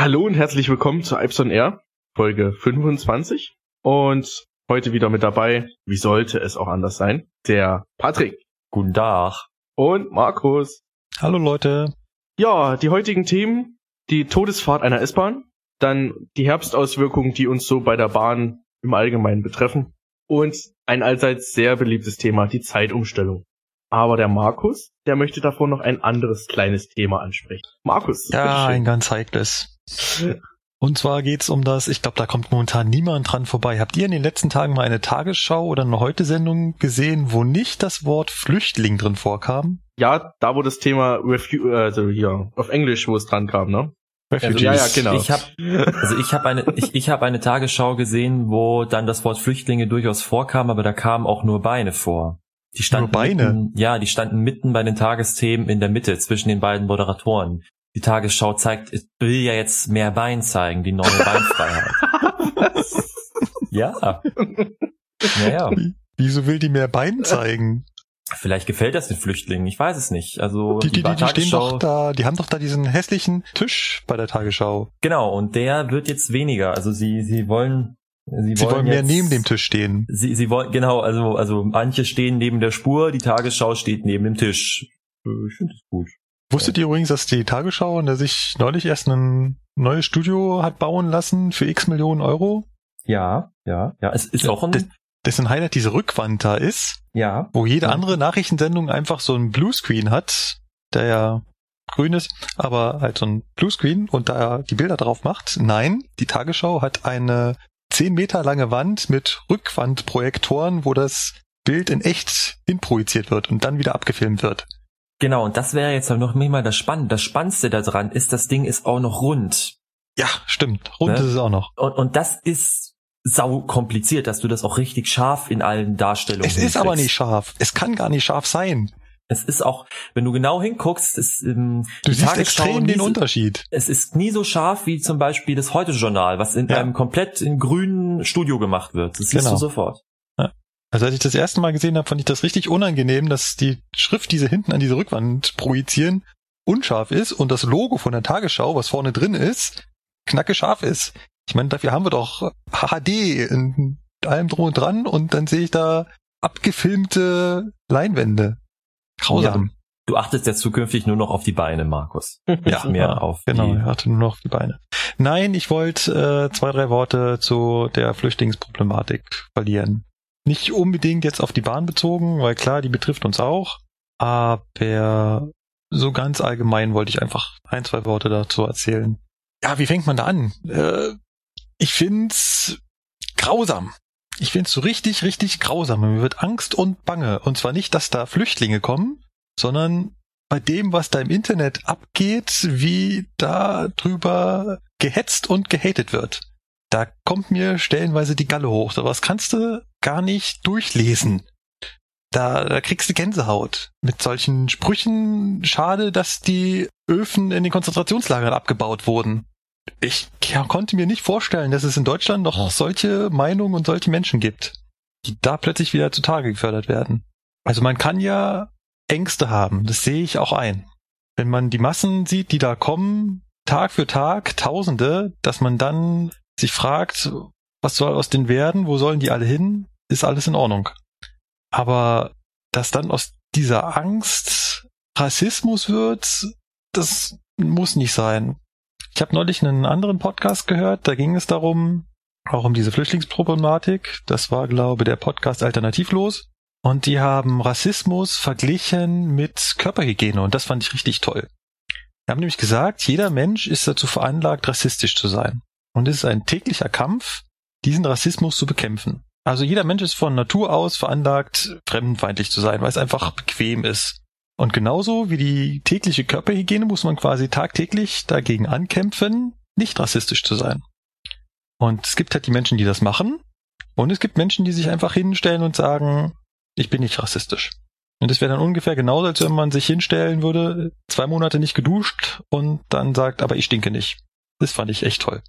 Hallo und herzlich willkommen zu Ipson Air, Folge 25. Und heute wieder mit dabei, wie sollte es auch anders sein, der Patrick. Guten Tag. Und Markus. Hallo Leute. Ja, die heutigen Themen, die Todesfahrt einer S-Bahn, dann die Herbstauswirkungen, die uns so bei der Bahn im Allgemeinen betreffen und ein allseits sehr beliebtes Thema, die Zeitumstellung. Aber der Markus, der möchte davor noch ein anderes kleines Thema ansprechen. Markus. Ja, ein ganz heikles. Und zwar geht's um das, ich glaube, da kommt momentan niemand dran vorbei. Habt ihr in den letzten Tagen mal eine Tagesschau oder eine Heute-Sendung gesehen, wo nicht das Wort Flüchtling drin vorkam? Ja, da wo das Thema Refu also hier auf Englisch, wo es dran kam, ne? Refugees. Also, ja, ja, genau. Ich habe also ich habe eine ich, ich habe eine Tagesschau gesehen, wo dann das Wort Flüchtlinge durchaus vorkam, aber da kamen auch nur Beine vor. Die standen nur Beine. Mitten, ja, die standen mitten bei den Tagesthemen in der Mitte zwischen den beiden Moderatoren. Die Tagesschau zeigt, es will ja jetzt mehr Bein zeigen, die neue Beinfreiheit. ja. Naja. Wieso will die mehr Bein zeigen? Vielleicht gefällt das den Flüchtlingen, ich weiß es nicht. Also die, die, die, die stehen doch da, die haben doch da diesen hässlichen Tisch bei der Tagesschau. Genau, und der wird jetzt weniger. Also sie, sie wollen Sie, sie wollen, wollen mehr neben dem Tisch stehen. Sie, sie wollen, genau, also, also manche stehen neben der Spur, die Tagesschau steht neben dem Tisch. Ich finde es gut. Wusstet ihr übrigens, dass die Tagesschau, in der sich neulich erst ein neues Studio hat bauen lassen für x Millionen Euro? Ja, ja, ja. Es ist auch ein, dessen Highlight diese Rückwand da ist. Ja. Wo jede ja. andere Nachrichtensendung einfach so ein Bluescreen hat, der ja grün ist, aber halt so ein Bluescreen und da die Bilder drauf macht. Nein, die Tagesschau hat eine zehn Meter lange Wand mit Rückwandprojektoren, wo das Bild in echt hinprojiziert wird und dann wieder abgefilmt wird. Genau, und das wäre jetzt noch nicht mal das Spannende. Das Spannendste daran ist, das Ding ist auch noch rund. Ja, stimmt. Rund ne? ist es auch noch. Und, und das ist sau kompliziert, dass du das auch richtig scharf in allen Darstellungen Es ist aber nicht scharf. Es kann gar nicht scharf sein. Es ist auch, wenn du genau hinguckst, ist ähm, du siehst extrem den so, Unterschied. Es ist nie so scharf wie zum Beispiel das Heute-Journal, was in ja. einem komplett in grünen Studio gemacht wird. Das siehst genau. du sofort. Also als ich das erste Mal gesehen habe, fand ich das richtig unangenehm, dass die Schrift, die sie hinten an diese Rückwand projizieren, unscharf ist und das Logo von der Tagesschau, was vorne drin ist, knacke scharf ist. Ich meine, dafür haben wir doch HD in allem drum und dran und dann sehe ich da abgefilmte Leinwände. Grausam. Ja, du achtest ja zukünftig nur noch auf die Beine, Markus. ja, mehr auf genau, ich achte nur noch auf die Beine. Nein, ich wollte äh, zwei, drei Worte zu der Flüchtlingsproblematik verlieren. Nicht unbedingt jetzt auf die Bahn bezogen, weil klar, die betrifft uns auch, aber so ganz allgemein wollte ich einfach ein, zwei Worte dazu erzählen. Ja, wie fängt man da an? Äh, ich find's grausam. Ich find's so richtig, richtig grausam. Mir wird Angst und Bange. Und zwar nicht, dass da Flüchtlinge kommen, sondern bei dem, was da im Internet abgeht, wie da drüber gehetzt und gehatet wird. Da kommt mir stellenweise die Galle hoch. So was kannst du gar nicht durchlesen. Da, da kriegst du Gänsehaut. Mit solchen Sprüchen schade, dass die Öfen in den Konzentrationslagern abgebaut wurden ich ja, konnte mir nicht vorstellen, dass es in Deutschland noch solche Meinungen und solche Menschen gibt, die da plötzlich wieder zutage gefördert werden. Also man kann ja Ängste haben, das sehe ich auch ein. Wenn man die Massen sieht, die da kommen, Tag für Tag, Tausende, dass man dann sich fragt, was soll aus denen werden, wo sollen die alle hin, ist alles in Ordnung. Aber dass dann aus dieser Angst Rassismus wird, das muss nicht sein. Ich habe neulich einen anderen Podcast gehört, da ging es darum, auch um diese Flüchtlingsproblematik. Das war, glaube ich, der Podcast Alternativlos. Und die haben Rassismus verglichen mit Körperhygiene und das fand ich richtig toll. Die haben nämlich gesagt, jeder Mensch ist dazu veranlagt, rassistisch zu sein. Und es ist ein täglicher Kampf, diesen Rassismus zu bekämpfen. Also jeder Mensch ist von Natur aus veranlagt, fremdenfeindlich zu sein, weil es einfach bequem ist. Und genauso wie die tägliche Körperhygiene muss man quasi tagtäglich dagegen ankämpfen, nicht rassistisch zu sein. Und es gibt halt die Menschen, die das machen. Und es gibt Menschen, die sich einfach hinstellen und sagen, ich bin nicht rassistisch. Und das wäre dann ungefähr genauso, als wenn man sich hinstellen würde, zwei Monate nicht geduscht und dann sagt, aber ich stinke nicht. Das fand ich echt toll,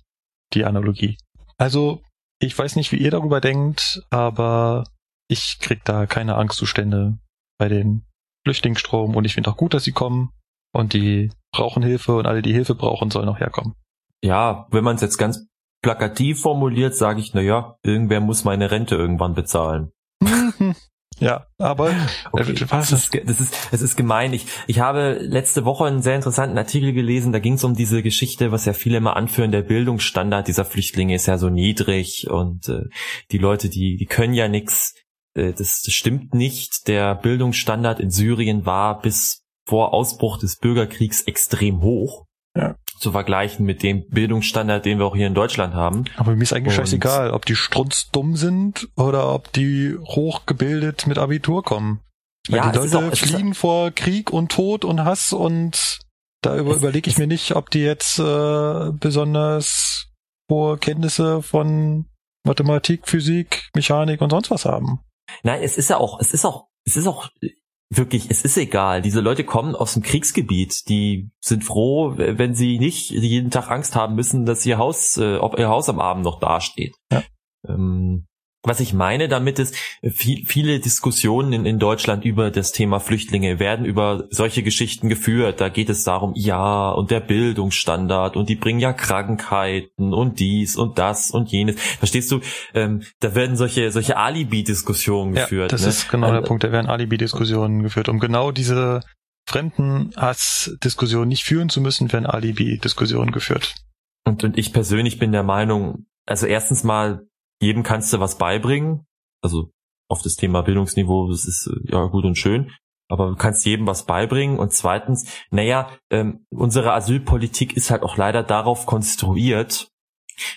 die Analogie. Also, ich weiß nicht, wie ihr darüber denkt, aber ich krieg da keine Angstzustände bei den Flüchtlingsstrom und ich finde auch gut, dass sie kommen und die brauchen Hilfe und alle, die Hilfe brauchen, sollen auch herkommen. Ja, wenn man es jetzt ganz plakativ formuliert, sage ich, na ja, irgendwer muss meine Rente irgendwann bezahlen. Ja, aber okay. Äh? Das, ist, das ist es ist gemein. Ich, ich habe letzte Woche einen sehr interessanten Artikel gelesen, da ging es um diese Geschichte, was ja viele immer anführen, der Bildungsstandard dieser Flüchtlinge ist ja so niedrig und äh, die Leute, die, die können ja nix. Äh, das, das stimmt nicht. Der Bildungsstandard in Syrien war bis vor Ausbruch des Bürgerkriegs extrem hoch. Ja zu vergleichen mit dem Bildungsstandard, den wir auch hier in Deutschland haben. Aber mir ist eigentlich und scheißegal, ob die strunzdumm sind oder ob die hochgebildet mit Abitur kommen. Weil ja, die Leute auch, fliehen vor Krieg und Tod und Hass und da über, überlege ich mir nicht, ob die jetzt äh, besonders hohe Kenntnisse von Mathematik, Physik, Mechanik und sonst was haben. Nein, es ist ja auch, es ist auch, es ist auch wirklich, es ist egal. Diese Leute kommen aus dem Kriegsgebiet. Die sind froh, wenn sie nicht jeden Tag Angst haben müssen, dass ihr Haus, äh, ob ihr Haus am Abend noch dasteht. Ja. Ähm, was ich meine damit ist, viel, viele Diskussionen in, in, Deutschland über das Thema Flüchtlinge werden über solche Geschichten geführt. Da geht es darum, ja, und der Bildungsstandard und die bringen ja Krankheiten und dies und das und jenes. Verstehst du? Ähm, da werden solche, solche Alibi-Diskussionen ja, geführt. Das ne? ist genau der Punkt. Da werden Alibi-Diskussionen geführt, um genau diese fremden Hass-Diskussionen nicht führen zu müssen, werden Alibi-Diskussionen geführt. Und, und ich persönlich bin der Meinung, also erstens mal jedem kannst du was beibringen. Also auf das Thema Bildungsniveau, das ist äh, ja gut und schön. Aber du kannst jedem was beibringen. Und zweitens, naja, ähm, unsere Asylpolitik ist halt auch leider darauf konstruiert,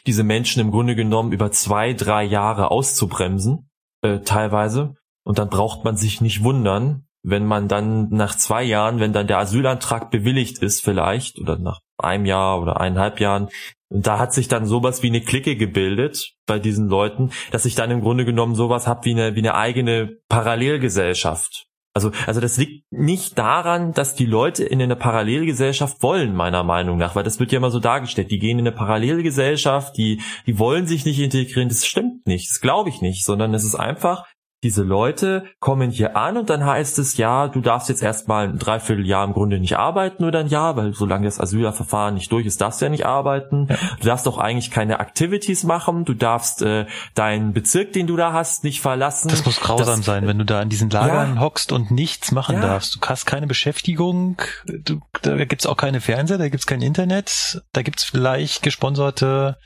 diese Menschen im Grunde genommen über zwei, drei Jahre auszubremsen, äh, teilweise. Und dann braucht man sich nicht wundern, wenn man dann nach zwei Jahren, wenn dann der Asylantrag bewilligt ist vielleicht, oder nach einem Jahr oder eineinhalb Jahren, und da hat sich dann sowas wie eine Clique gebildet bei diesen Leuten, dass ich dann im Grunde genommen sowas habe wie eine, wie eine eigene Parallelgesellschaft. Also, also das liegt nicht daran, dass die Leute in eine Parallelgesellschaft wollen, meiner Meinung nach, weil das wird ja immer so dargestellt. Die gehen in eine Parallelgesellschaft, die, die wollen sich nicht integrieren. Das stimmt nicht, das glaube ich nicht, sondern es ist einfach, diese Leute kommen hier an und dann heißt es, ja, du darfst jetzt erstmal ein Dreivierteljahr im Grunde nicht arbeiten oder ein Jahr, weil solange das Asylverfahren nicht durch ist, darfst du ja nicht arbeiten. Ja. Du darfst auch eigentlich keine Activities machen, du darfst äh, deinen Bezirk, den du da hast, nicht verlassen. Das muss grausam das, sein, wenn du da in diesen Lagern ja. hockst und nichts machen ja. darfst. Du hast keine Beschäftigung, du, da gibt's auch keine Fernseher, da gibt's kein Internet, da gibt's vielleicht gesponserte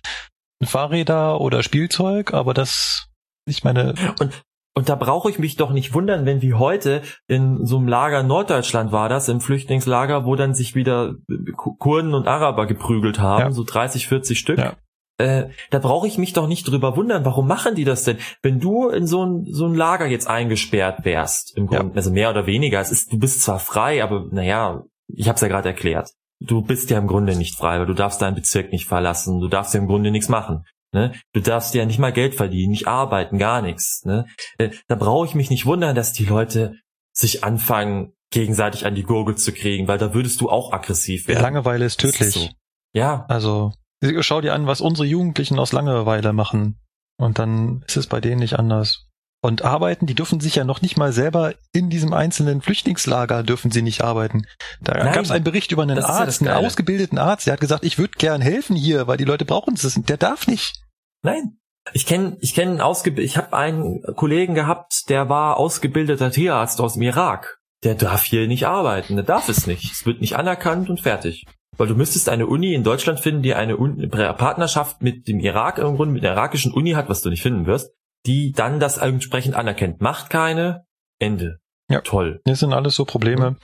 Fahrräder oder Spielzeug, aber das ich meine. Und und da brauche ich mich doch nicht wundern, wenn wie heute in so einem Lager Norddeutschland war das, im Flüchtlingslager, wo dann sich wieder Kurden und Araber geprügelt haben, ja. so 30, 40 Stück. Ja. Äh, da brauche ich mich doch nicht drüber wundern, warum machen die das denn? Wenn du in so ein, so ein Lager jetzt eingesperrt wärst, im Grunde, ja. also mehr oder weniger, es ist, du bist zwar frei, aber naja, ich habe es ja gerade erklärt. Du bist ja im Grunde nicht frei, weil du darfst deinen Bezirk nicht verlassen, du darfst ja im Grunde nichts machen. Ne? Du darfst ja nicht mal Geld verdienen, nicht arbeiten, gar nichts. Ne? Äh, da brauche ich mich nicht wundern, dass die Leute sich anfangen, gegenseitig an die Gurgel zu kriegen, weil da würdest du auch aggressiv werden. Langeweile ist tödlich. Ist so. Ja. Also, schau dir an, was unsere Jugendlichen aus Langeweile machen. Und dann ist es bei denen nicht anders. Und arbeiten, die dürfen sich ja noch nicht mal selber in diesem einzelnen Flüchtlingslager dürfen sie nicht arbeiten. Da gab es einen Bericht über einen Arzt, ja einen ausgebildeten Arzt, der hat gesagt, ich würde gern helfen hier, weil die Leute brauchen es. Der darf nicht. Nein. Ich kenne, ich kenne ausgebildet, ich habe einen Kollegen gehabt, der war ausgebildeter Tierarzt aus dem Irak. Der darf hier nicht arbeiten, der darf es nicht. Es wird nicht anerkannt und fertig. Weil du müsstest eine Uni in Deutschland finden, die eine Partnerschaft mit dem Irak im Grunde, mit der irakischen Uni hat, was du nicht finden wirst, die dann das entsprechend anerkennt. Macht keine, Ende. Ja. Toll. Das sind alles so Probleme.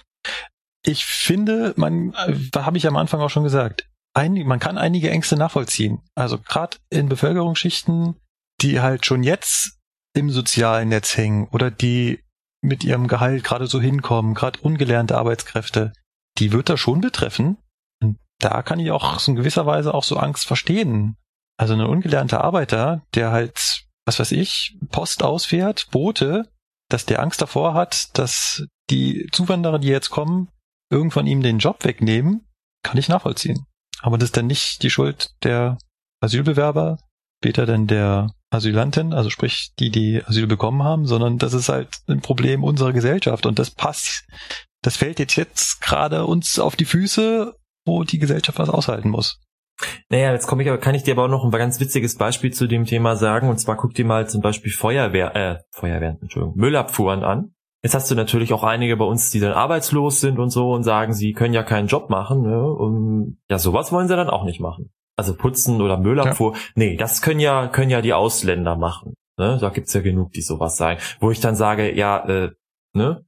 Ich finde, man, da habe ich am Anfang auch schon gesagt, ein, man kann einige Ängste nachvollziehen. Also gerade in Bevölkerungsschichten, die halt schon jetzt im sozialen Netz hängen oder die mit ihrem Gehalt gerade so hinkommen, gerade ungelernte Arbeitskräfte, die wird das schon betreffen. Und da kann ich auch in gewisser Weise auch so Angst verstehen. Also ein ungelernter Arbeiter, der halt, was weiß ich, Post ausfährt, Boote, dass der Angst davor hat, dass die Zuwanderer, die jetzt kommen, irgendwann ihm den Job wegnehmen, kann ich nachvollziehen. Aber das ist dann nicht die Schuld der Asylbewerber, später dann der Asylanten, also sprich die, die Asyl bekommen haben, sondern das ist halt ein Problem unserer Gesellschaft und das passt, das fällt jetzt jetzt gerade uns auf die Füße, wo die Gesellschaft was aushalten muss. Naja, jetzt komme ich aber, kann ich dir aber auch noch ein ganz witziges Beispiel zu dem Thema sagen. Und zwar guck dir mal zum Beispiel Feuerwehr, äh, Feuerwehren, Entschuldigung, Müllabfuhren an. Jetzt hast du natürlich auch einige bei uns, die dann arbeitslos sind und so und sagen, sie können ja keinen Job machen. Ne? Und ja, sowas wollen sie dann auch nicht machen. Also putzen oder Müllabfuhr. Ja. Nee, das können ja, können ja die Ausländer machen. Ne? Da gibt's ja genug, die sowas sagen. Wo ich dann sage, ja, äh, ne?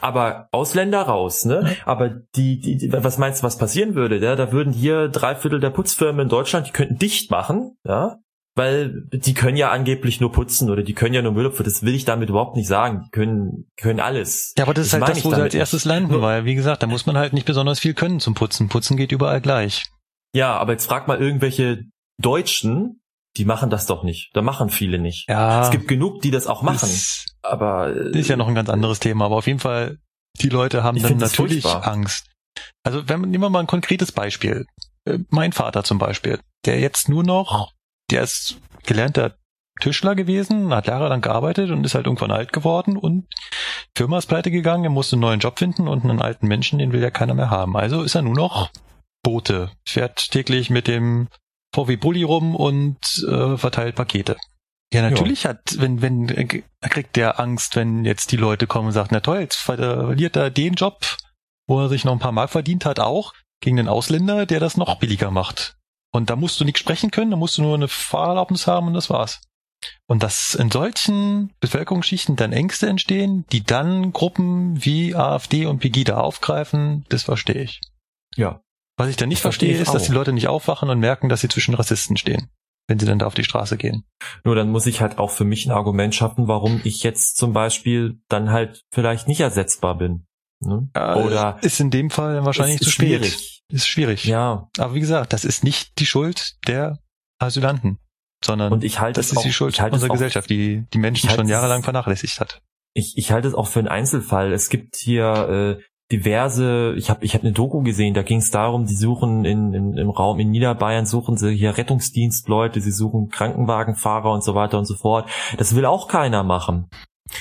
Aber Ausländer raus, ne? Aber die, die, was meinst du, was passieren würde? Ja, da würden hier drei Viertel der Putzfirmen in Deutschland, die könnten dicht machen, ja, weil die können ja angeblich nur putzen oder die können ja nur Müll abführen. Das will ich damit überhaupt nicht sagen. Die können, können alles. Ja, aber das, das ist halt das, wo sie als erstes landen, weil, wie gesagt, da muss man halt nicht besonders viel können zum Putzen. Putzen geht überall gleich. Ja, aber jetzt frag mal irgendwelche Deutschen, die machen das doch nicht. Da machen viele nicht. Ja. Es gibt genug, die das auch machen. Das, aber das ist ja noch ein ganz anderes Thema. Aber auf jeden Fall, die Leute haben dann natürlich Angst. Also wenn nehmen wir mal ein konkretes Beispiel. Äh, mein Vater zum Beispiel, der jetzt nur noch, der ist gelernter Tischler gewesen, hat jahrelang gearbeitet und ist halt irgendwann alt geworden und Firma ist pleite gegangen, er musste einen neuen Job finden und einen alten Menschen, den will ja keiner mehr haben. Also ist er nur noch Bote, fährt täglich mit dem VW Bulli rum und äh, verteilt Pakete. Ja, natürlich ja. hat, wenn, wenn, äh, kriegt der Angst, wenn jetzt die Leute kommen und sagen, na toll, jetzt verliert er den Job, wo er sich noch ein paar Mark verdient hat, auch gegen den Ausländer, der das noch billiger macht. Und da musst du nicht sprechen können, da musst du nur eine Fahrerlaubnis haben und das war's. Und dass in solchen Bevölkerungsschichten dann Ängste entstehen, die dann Gruppen wie AfD und Pegida aufgreifen, das verstehe ich. Ja. Was ich dann nicht verstehe, verstehe ist, dass die Leute nicht aufwachen und merken, dass sie zwischen Rassisten stehen, wenn sie dann da auf die Straße gehen. Nur dann muss ich halt auch für mich ein Argument schaffen, warum ich jetzt zum Beispiel dann halt vielleicht nicht ersetzbar bin. Ne? Ja, Oder ist in dem Fall wahrscheinlich zu spät. Schwierig. Ist schwierig. Ja. Aber wie gesagt, das ist nicht die Schuld der Asylanten, sondern und ich halte das ist auch, die Schuld unserer Gesellschaft, die die Menschen schon jahrelang vernachlässigt hat. Ich, ich halte es auch für einen Einzelfall. Es gibt hier äh, diverse, ich habe ich hab eine Doku gesehen, da ging es darum, die suchen in, in, im Raum in Niederbayern, suchen sie hier Rettungsdienstleute, sie suchen Krankenwagenfahrer und so weiter und so fort. Das will auch keiner machen.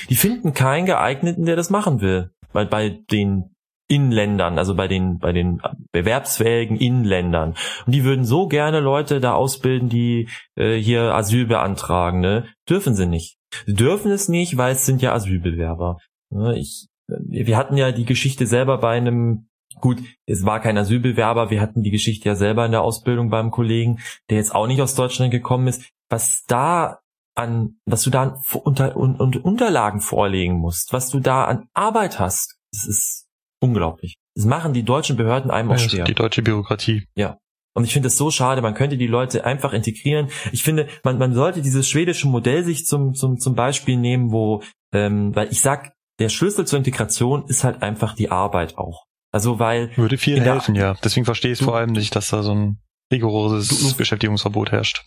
Die finden keinen geeigneten, der das machen will. Weil bei den Inländern, also bei den, bei den bewerbsfähigen Inländern. Und die würden so gerne Leute da ausbilden, die äh, hier Asyl beantragen, ne? Dürfen sie nicht. Sie dürfen es nicht, weil es sind ja Asylbewerber. Ne? Ich, wir hatten ja die Geschichte selber bei einem, gut, es war kein Asylbewerber, wir hatten die Geschichte ja selber in der Ausbildung beim Kollegen, der jetzt auch nicht aus Deutschland gekommen ist. Was da an, was du da an unter, un, un, Unterlagen vorlegen musst, was du da an Arbeit hast, das ist unglaublich. Das machen die deutschen Behörden einem auch schwer. Die deutsche Bürokratie. Ja. Und ich finde es so schade, man könnte die Leute einfach integrieren. Ich finde, man, man sollte dieses schwedische Modell sich zum, zum, zum Beispiel nehmen, wo, ähm, weil ich sag, der Schlüssel zur Integration ist halt einfach die Arbeit auch. Also weil. Würde viel helfen, ja. Deswegen verstehe ich es vor allem nicht, dass da so ein rigoroses du, Beschäftigungsverbot herrscht.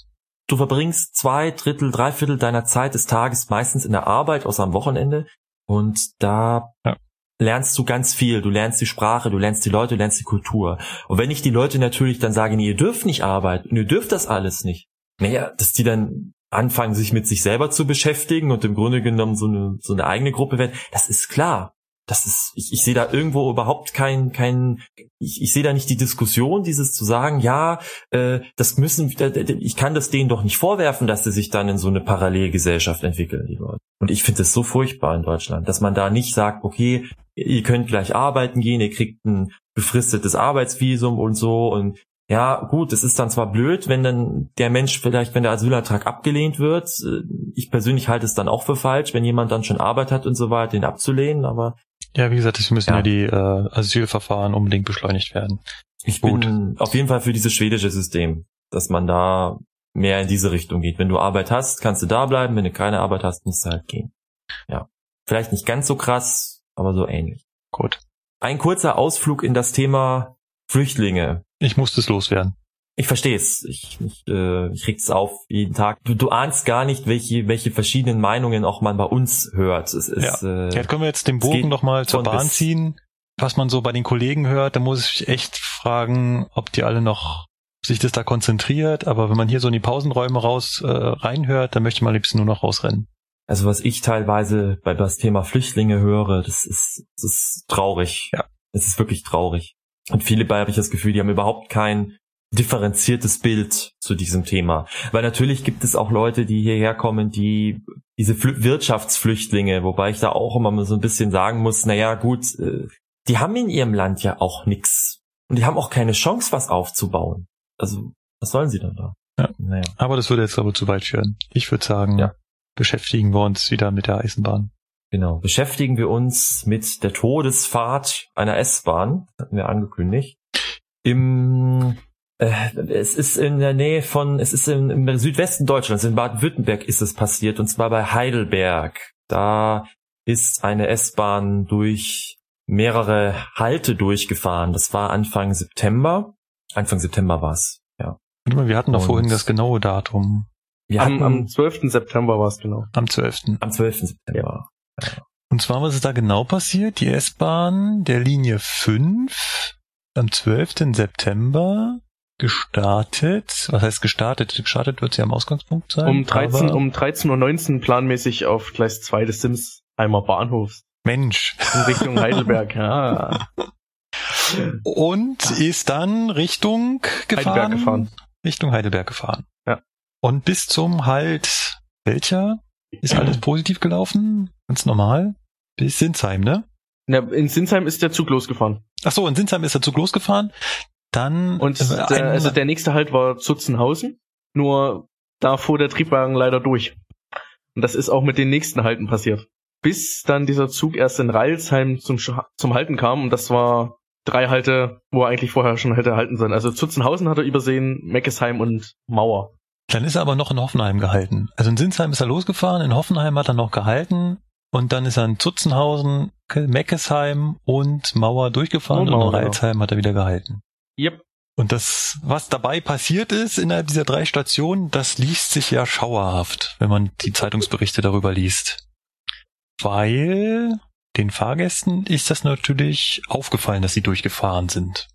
Du verbringst zwei Drittel, drei Viertel deiner Zeit des Tages meistens in der Arbeit, außer am Wochenende. Und da ja. lernst du ganz viel. Du lernst die Sprache, du lernst die Leute, du lernst die Kultur. Und wenn ich die Leute natürlich dann sage, nee, ihr dürft nicht arbeiten ihr dürft das alles nicht, naja, dass die dann anfangen, sich mit sich selber zu beschäftigen und im Grunde genommen so eine, so eine eigene Gruppe werden, das ist klar. Das ist, ich, ich sehe da irgendwo überhaupt kein, kein, ich, ich sehe da nicht die Diskussion, dieses zu sagen, ja, äh, das müssen, ich kann das denen doch nicht vorwerfen, dass sie sich dann in so eine Parallelgesellschaft entwickeln, die Leute. Und ich finde es so furchtbar in Deutschland, dass man da nicht sagt, okay, ihr könnt gleich arbeiten gehen, ihr kriegt ein befristetes Arbeitsvisum und so und ja, gut, es ist dann zwar blöd, wenn dann der Mensch vielleicht, wenn der Asylantrag abgelehnt wird. Äh, ich persönlich halte es dann auch für falsch, wenn jemand dann schon Arbeit hat und so weiter, den abzulehnen, aber. Ja, wie gesagt, es müssen ja, ja die äh, Asylverfahren unbedingt beschleunigt werden. Ich gut. bin auf jeden Fall für dieses schwedische System, dass man da mehr in diese Richtung geht. Wenn du Arbeit hast, kannst du da bleiben, wenn du keine Arbeit hast, musst du halt gehen. Ja. Vielleicht nicht ganz so krass, aber so ähnlich. Gut. Ein kurzer Ausflug in das Thema Flüchtlinge. Ich musste es loswerden. Ich verstehe es. Ich, ich, äh, ich krieg's auf jeden Tag. Du, du ahnst gar nicht, welche, welche verschiedenen Meinungen auch man bei uns hört. Es ist, ja. Äh, Jetzt können wir jetzt den Bogen noch mal zur Bahn ziehen. Was man so bei den Kollegen hört, da muss ich echt fragen, ob die alle noch sich das da konzentriert. Aber wenn man hier so in die Pausenräume raus äh, reinhört, dann möchte man am liebsten nur noch rausrennen. Also was ich teilweise bei das Thema Flüchtlinge höre, das ist, das ist traurig. Ja. Es ist wirklich traurig. Und viele bei habe ich das Gefühl, die haben überhaupt kein differenziertes Bild zu diesem Thema. Weil natürlich gibt es auch Leute, die hierher kommen, die diese Fl Wirtschaftsflüchtlinge, wobei ich da auch immer so ein bisschen sagen muss, naja gut, äh, die haben in ihrem Land ja auch nix. Und die haben auch keine Chance, was aufzubauen. Also, was sollen sie dann da? Ja. Naja. Aber das würde jetzt aber zu weit führen. Ich würde sagen, ja. beschäftigen wir uns wieder mit der Eisenbahn. Genau. Beschäftigen wir uns mit der Todesfahrt einer S-Bahn, hatten wir angekündigt. Im äh, es ist in der Nähe von, es ist im, im Südwesten Deutschlands, in Baden-Württemberg ist es passiert, und zwar bei Heidelberg. Da ist eine S-Bahn durch mehrere Halte durchgefahren. Das war Anfang September. Anfang September war's, ja. Wir hatten doch vorhin das genaue Datum. Wir am, am 12. September war es genau. Am 12. Am 12. September. Ja. Und zwar, was ist da genau passiert? Die S-Bahn der Linie 5 am 12. September gestartet. Was heißt gestartet? Gestartet wird sie am Ausgangspunkt sein. Um 13, um 13.19 Uhr planmäßig auf Gleis 2 des Simsheimer Bahnhofs. Mensch. In Richtung Heidelberg, ja. Und ist dann Richtung gefahren? Heidelberg gefahren. Richtung Heidelberg gefahren. Ja. Und bis zum Halt welcher ist alles positiv gelaufen? Ganz normal. Bis Sinsheim, ne? Ja, in Sinsheim ist der Zug losgefahren. Ach so, in Sinsheim ist der Zug losgefahren. Dann und äh, der, also der nächste Halt war Zutzenhausen, nur da fuhr der Triebwagen leider durch. Und das ist auch mit den nächsten Halten passiert. Bis dann dieser Zug erst in Reilsheim zum, zum Halten kam und das war drei Halte, wo er eigentlich vorher schon hätte halten sollen. Also Zutzenhausen hat er übersehen, Meckesheim und Mauer. Dann ist er aber noch in Hoffenheim gehalten. Also in Sinsheim ist er losgefahren, in Hoffenheim hat er noch gehalten und dann ist er in Zutzenhausen, Meckesheim und Mauer durchgefahren und, Mauer, und in Reilsheim hat er wieder gehalten. Yep. Und das, was dabei passiert ist innerhalb dieser drei Stationen, das liest sich ja schauerhaft, wenn man die Zeitungsberichte darüber liest. Weil den Fahrgästen ist das natürlich aufgefallen, dass sie durchgefahren sind.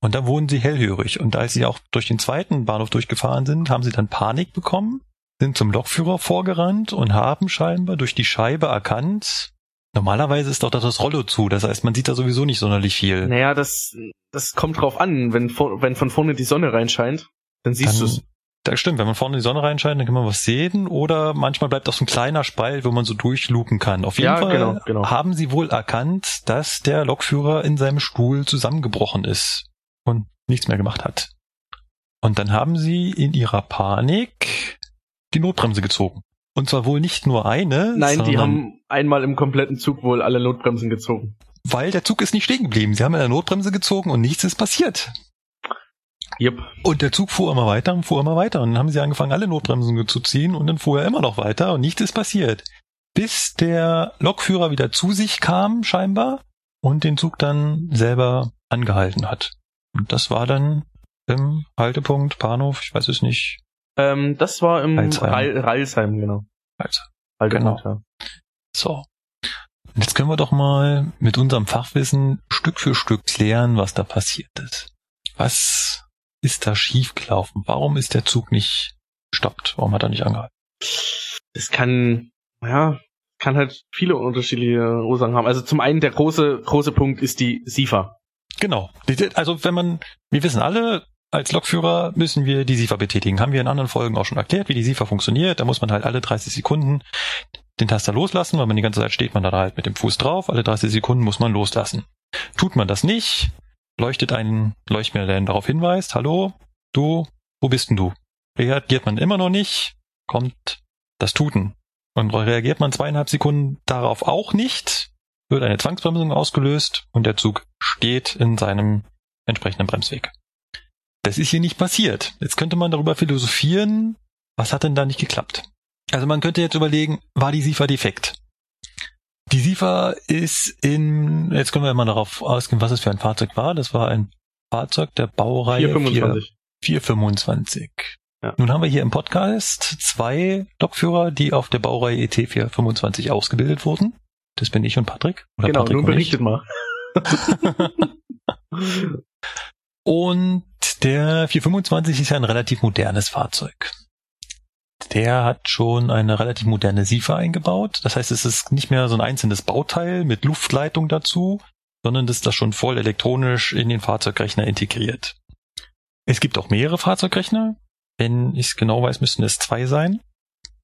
Und da wurden sie hellhörig. Und als sie auch durch den zweiten Bahnhof durchgefahren sind, haben sie dann Panik bekommen, sind zum Lokführer vorgerannt und haben scheinbar durch die Scheibe erkannt, Normalerweise ist doch das Rollo zu, das heißt, man sieht da sowieso nicht sonderlich viel. Naja, das, das kommt drauf an. Wenn, wenn von vorne die Sonne reinscheint, dann siehst du es. Das stimmt, wenn man vorne die Sonne reinscheint, dann kann man was sehen oder manchmal bleibt auch so ein kleiner Spalt, wo man so durchlupen kann. Auf jeden ja, Fall genau, genau. haben sie wohl erkannt, dass der Lokführer in seinem Stuhl zusammengebrochen ist und nichts mehr gemacht hat. Und dann haben sie in ihrer Panik die Notbremse gezogen. Und zwar wohl nicht nur eine. Nein, die haben einmal im kompletten Zug wohl alle Notbremsen gezogen. Weil der Zug ist nicht stehen geblieben. Sie haben eine Notbremse gezogen und nichts ist passiert. Yep. Und der Zug fuhr immer weiter und fuhr immer weiter. Und dann haben sie angefangen, alle Notbremsen zu ziehen und dann fuhr er immer noch weiter und nichts ist passiert. Bis der Lokführer wieder zu sich kam, scheinbar, und den Zug dann selber angehalten hat. Und das war dann im Haltepunkt, Bahnhof, ich weiß es nicht, ähm, das war im Ralsheim genau. Ralsheim. Genau. Ja. So. Und jetzt können wir doch mal mit unserem Fachwissen Stück für Stück klären, was da passiert ist. Was ist da schiefgelaufen? Warum ist der Zug nicht gestoppt? Warum hat er nicht angehalten? Es kann, ja, kann halt viele unterschiedliche Ursachen haben. Also zum einen der große, große Punkt ist die SIFA. Genau. Also wenn man, wir wissen alle, als Lokführer müssen wir die SIFA betätigen. Haben wir in anderen Folgen auch schon erklärt, wie die SIFA funktioniert. Da muss man halt alle 30 Sekunden den Taster loslassen, weil man die ganze Zeit steht man da halt mit dem Fuß drauf. Alle 30 Sekunden muss man loslassen. Tut man das nicht, leuchtet ein Leuchtmelder, der darauf hinweist, hallo, du, wo bist denn du? Reagiert man immer noch nicht, kommt das Tuten. Und reagiert man zweieinhalb Sekunden darauf auch nicht, wird eine Zwangsbremsung ausgelöst und der Zug steht in seinem entsprechenden Bremsweg. Das ist hier nicht passiert. Jetzt könnte man darüber philosophieren, was hat denn da nicht geklappt? Also man könnte jetzt überlegen, war die SIFA defekt? Die SIFA ist in, jetzt können wir mal darauf ausgehen, was es für ein Fahrzeug war. Das war ein Fahrzeug der Baureihe 425. 425. Ja. Nun haben wir hier im Podcast zwei Lokführer, die auf der Baureihe ET 425 ausgebildet wurden. Das bin ich und Patrick. Oder genau, Patrick nun berichtet mal. und der 425 ist ja ein relativ modernes Fahrzeug. Der hat schon eine relativ moderne SIFA eingebaut. Das heißt, es ist nicht mehr so ein einzelnes Bauteil mit Luftleitung dazu, sondern das ist das schon voll elektronisch in den Fahrzeugrechner integriert. Es gibt auch mehrere Fahrzeugrechner. Wenn ich es genau weiß, müssten es zwei sein,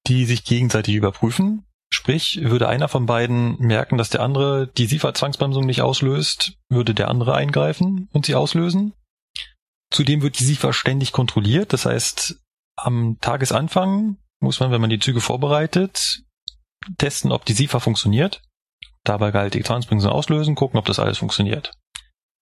die sich gegenseitig überprüfen. Sprich, würde einer von beiden merken, dass der andere die SIFA-Zwangsbremsung nicht auslöst, würde der andere eingreifen und sie auslösen. Zudem wird die SIFA ständig kontrolliert. Das heißt, am Tagesanfang muss man, wenn man die Züge vorbereitet, testen, ob die SIFA funktioniert. Dabei galt die Zwangsbremsung auslösen, gucken, ob das alles funktioniert.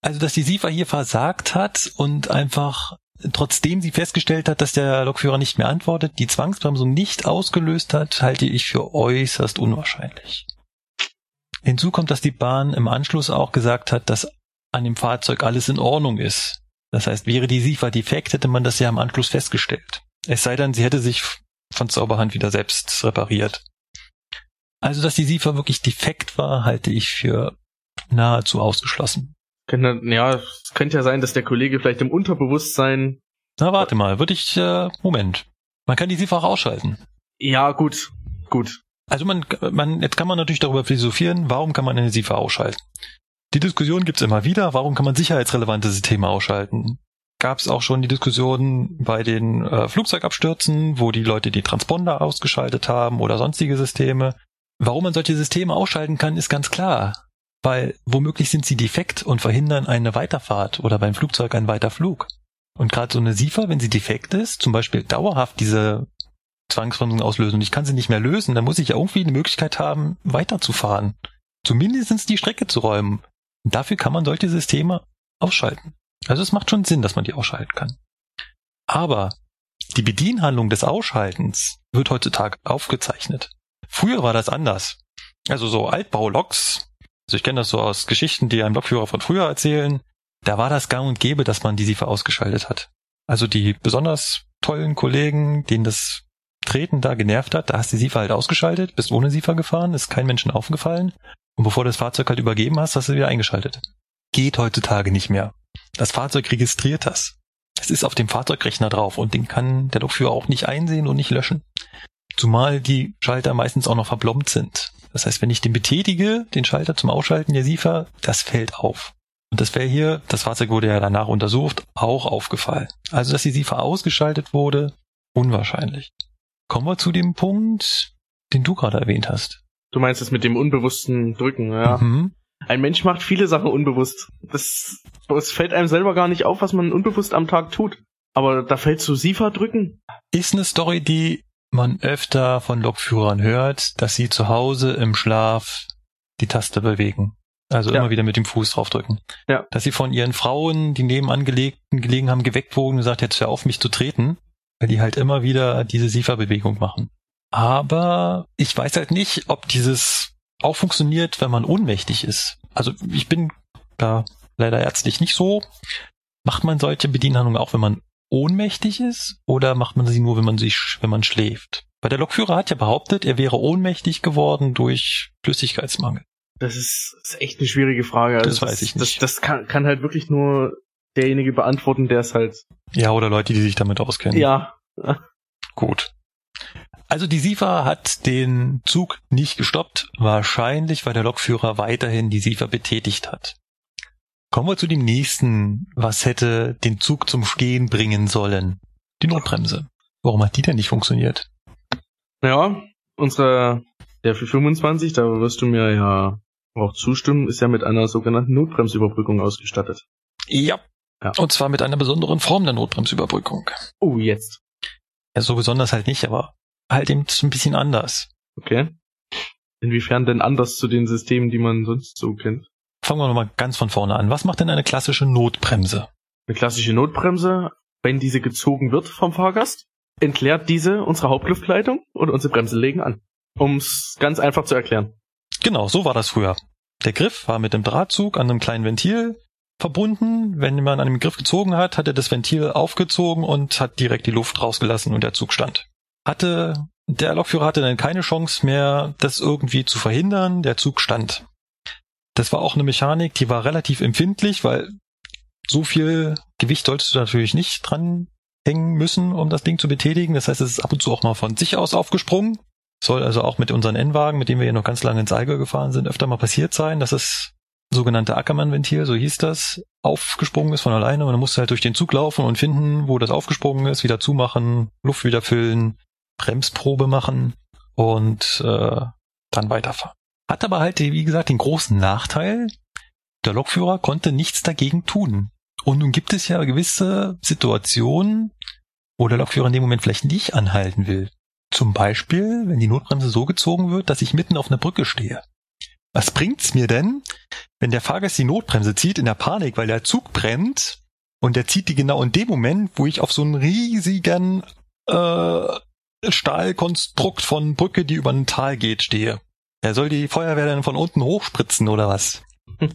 Also, dass die SIFA hier versagt hat und einfach, trotzdem sie festgestellt hat, dass der Lokführer nicht mehr antwortet, die Zwangsbremsung nicht ausgelöst hat, halte ich für äußerst unwahrscheinlich. Hinzu kommt, dass die Bahn im Anschluss auch gesagt hat, dass an dem Fahrzeug alles in Ordnung ist. Das heißt, wäre die SIFA defekt, hätte man das ja im Anschluss festgestellt. Es sei denn, sie hätte sich von Zauberhand wieder selbst repariert. Also, dass die SIFA wirklich defekt war, halte ich für nahezu ausgeschlossen. Ja, es könnte ja sein, dass der Kollege vielleicht im Unterbewusstsein. Na, warte mal, würde ich, äh, Moment. Man kann die SIFA auch ausschalten. Ja, gut, gut. Also man, man, jetzt kann man natürlich darüber philosophieren, warum kann man eine SIFA ausschalten? Die Diskussion gibt's immer wieder, warum kann man sicherheitsrelevante Systeme ausschalten? Gab es auch schon die Diskussion bei den äh, Flugzeugabstürzen, wo die Leute die Transponder ausgeschaltet haben oder sonstige Systeme. Warum man solche Systeme ausschalten kann, ist ganz klar weil womöglich sind sie defekt und verhindern eine Weiterfahrt oder beim Flugzeug einen Weiterflug. Und gerade so eine SIFA, wenn sie defekt ist, zum Beispiel dauerhaft diese Zwangsbremsung auslösen und ich kann sie nicht mehr lösen, dann muss ich ja irgendwie eine Möglichkeit haben, weiterzufahren. Zumindest die Strecke zu räumen. Und dafür kann man solche Systeme ausschalten. Also es macht schon Sinn, dass man die ausschalten kann. Aber die Bedienhandlung des Ausschaltens wird heutzutage aufgezeichnet. Früher war das anders. Also so Altbauloks, also ich kenne das so aus Geschichten, die einem Lokführer von früher erzählen. Da war das gang und gäbe, dass man die SIFA ausgeschaltet hat. Also die besonders tollen Kollegen, denen das Treten da genervt hat, da hast du die SIFA halt ausgeschaltet, bist ohne SIFA gefahren, ist kein Menschen aufgefallen. Und bevor du das Fahrzeug halt übergeben hast, hast du wieder eingeschaltet. Geht heutzutage nicht mehr. Das Fahrzeug registriert das. Es ist auf dem Fahrzeugrechner drauf und den kann der Lokführer auch nicht einsehen und nicht löschen. Zumal die Schalter meistens auch noch verblombt sind. Das heißt, wenn ich den betätige, den Schalter zum Ausschalten der SIFA, das fällt auf. Und das wäre hier, das Fahrzeug wurde ja danach untersucht, auch aufgefallen. Also, dass die SIFA ausgeschaltet wurde, unwahrscheinlich. Kommen wir zu dem Punkt, den du gerade erwähnt hast. Du meinst es mit dem unbewussten Drücken, ja. Mhm. Ein Mensch macht viele Sachen unbewusst. Das, das fällt einem selber gar nicht auf, was man unbewusst am Tag tut. Aber da fällt zu SIFA drücken. Ist eine Story, die man öfter von Lokführern hört, dass sie zu Hause im Schlaf die Taste bewegen. Also ja. immer wieder mit dem Fuß draufdrücken. Ja. Dass sie von ihren Frauen, die nebenan gelegten gelegen haben, geweckt wurden und gesagt, jetzt hör auf mich zu treten, weil die halt immer wieder diese Sifa-Bewegung machen. Aber ich weiß halt nicht, ob dieses auch funktioniert, wenn man ohnmächtig ist. Also ich bin da leider ärztlich nicht so. Macht man solche Bedienhandlungen auch, wenn man ohnmächtig ist oder macht man sie nur, wenn man sich, wenn man schläft? Weil der Lokführer hat ja behauptet, er wäre ohnmächtig geworden durch Flüssigkeitsmangel. Das ist, ist echt eine schwierige Frage. Also das weiß ich nicht. Das, das kann, kann halt wirklich nur derjenige beantworten, der es halt. Ja, oder Leute, die sich damit auskennen. Ja. Gut. Also die SIFA hat den Zug nicht gestoppt, wahrscheinlich weil der Lokführer weiterhin die SIFA betätigt hat. Kommen wir zu dem nächsten. Was hätte den Zug zum Stehen bringen sollen? Die Notbremse. Warum hat die denn nicht funktioniert? Ja, unsere der für 25, da wirst du mir ja auch zustimmen, ist ja mit einer sogenannten Notbremsüberbrückung ausgestattet. Ja. ja. Und zwar mit einer besonderen Form der Notbremsüberbrückung. Oh, jetzt. Ja, so besonders halt nicht, aber halt eben ein bisschen anders. Okay. Inwiefern denn anders zu den Systemen, die man sonst so kennt? Fangen wir nochmal ganz von vorne an. Was macht denn eine klassische Notbremse? Eine klassische Notbremse, wenn diese gezogen wird vom Fahrgast, entleert diese unsere Hauptluftleitung und unsere Bremse legen an. Um es ganz einfach zu erklären. Genau, so war das früher. Der Griff war mit dem Drahtzug an einem kleinen Ventil verbunden. Wenn man an dem Griff gezogen hat, hat er das Ventil aufgezogen und hat direkt die Luft rausgelassen und der Zug stand. Hatte der Lokführer hatte dann keine Chance mehr, das irgendwie zu verhindern. Der Zug stand. Das war auch eine Mechanik, die war relativ empfindlich, weil so viel Gewicht solltest du natürlich nicht dran hängen müssen, um das Ding zu betätigen. Das heißt, es ist ab und zu auch mal von sich aus aufgesprungen. Soll also auch mit unseren N-Wagen, mit denen wir hier noch ganz lange ins Allgäu gefahren sind, öfter mal passiert sein, dass es sogenannte Ackermann-Ventil, so hieß das, aufgesprungen ist von alleine und dann musste halt durch den Zug laufen und finden, wo das aufgesprungen ist, wieder zumachen, Luft wieder füllen, Bremsprobe machen und äh, dann weiterfahren. Hat aber halt, wie gesagt, den großen Nachteil, der Lokführer konnte nichts dagegen tun. Und nun gibt es ja gewisse Situationen, wo der Lokführer in dem Moment vielleicht nicht anhalten will. Zum Beispiel, wenn die Notbremse so gezogen wird, dass ich mitten auf einer Brücke stehe. Was bringt's mir denn, wenn der Fahrgast die Notbremse zieht in der Panik, weil der Zug brennt und der zieht die genau in dem Moment, wo ich auf so einen riesigen äh, Stahlkonstrukt von Brücke, die über ein Tal geht, stehe. Er soll die Feuerwehr dann von unten hochspritzen oder was?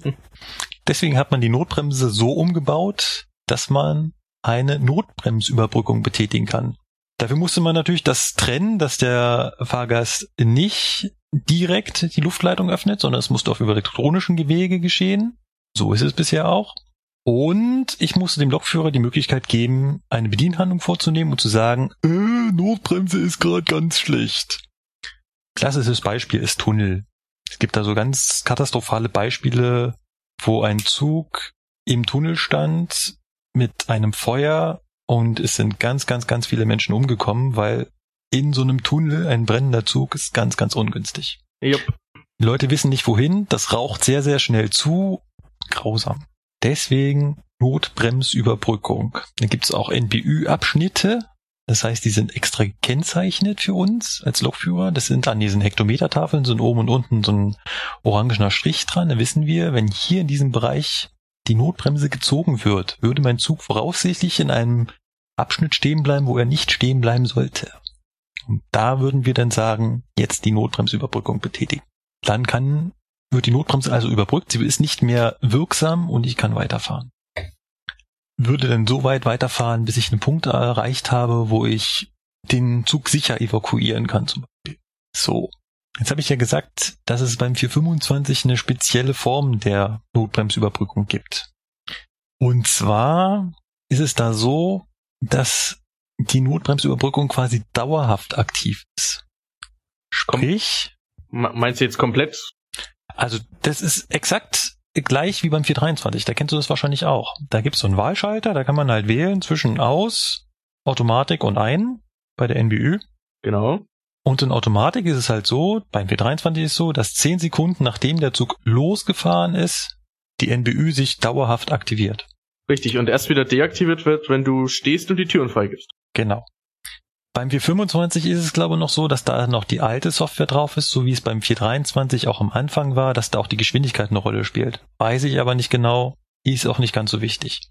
Deswegen hat man die Notbremse so umgebaut, dass man eine Notbremsüberbrückung betätigen kann. Dafür musste man natürlich das trennen, dass der Fahrgast nicht direkt die Luftleitung öffnet, sondern es musste auf über elektronischen Gewege geschehen. So ist es bisher auch. Und ich musste dem Lokführer die Möglichkeit geben, eine Bedienhandlung vorzunehmen und zu sagen, äh, Notbremse ist gerade ganz schlecht. Klassisches Beispiel ist Tunnel. Es gibt da so ganz katastrophale Beispiele, wo ein Zug im Tunnel stand mit einem Feuer und es sind ganz, ganz, ganz viele Menschen umgekommen, weil in so einem Tunnel ein brennender Zug ist ganz, ganz ungünstig. Jupp. Die Leute wissen nicht wohin, das raucht sehr, sehr schnell zu. Grausam. Deswegen Notbremsüberbrückung. Da gibt's auch NBÜ-Abschnitte. Das heißt, die sind extra gekennzeichnet für uns als Lokführer. Das sind an diesen Hektometertafeln, sind oben und unten so ein orangener Strich dran. Da wissen wir, wenn hier in diesem Bereich die Notbremse gezogen wird, würde mein Zug voraussichtlich in einem Abschnitt stehen bleiben, wo er nicht stehen bleiben sollte. Und da würden wir dann sagen, jetzt die Notbremsüberbrückung betätigen. Dann kann wird die Notbremse also überbrückt, sie ist nicht mehr wirksam und ich kann weiterfahren. Würde dann so weit weiterfahren, bis ich einen Punkt erreicht habe, wo ich den Zug sicher evakuieren kann zum Beispiel. So. Jetzt habe ich ja gesagt, dass es beim 425 eine spezielle Form der Notbremsüberbrückung gibt. Und zwar ist es da so, dass die Notbremsüberbrückung quasi dauerhaft aktiv ist. Sprich. Meinst du jetzt komplett also das ist exakt gleich wie beim 423. Da kennst du das wahrscheinlich auch. Da gibt's so einen Wahlschalter, da kann man halt wählen zwischen aus, Automatik und ein bei der NBÜ. Genau. Und in Automatik ist es halt so, beim 423 ist es so, dass zehn Sekunden nachdem der Zug losgefahren ist, die NBÜ sich dauerhaft aktiviert. Richtig, und erst wieder deaktiviert wird, wenn du stehst und die Türen freigibst. Genau. Beim 425 ist es, glaube ich, noch so, dass da noch die alte Software drauf ist, so wie es beim 423 auch am Anfang war, dass da auch die Geschwindigkeit eine Rolle spielt. Weiß ich aber nicht genau, ist auch nicht ganz so wichtig.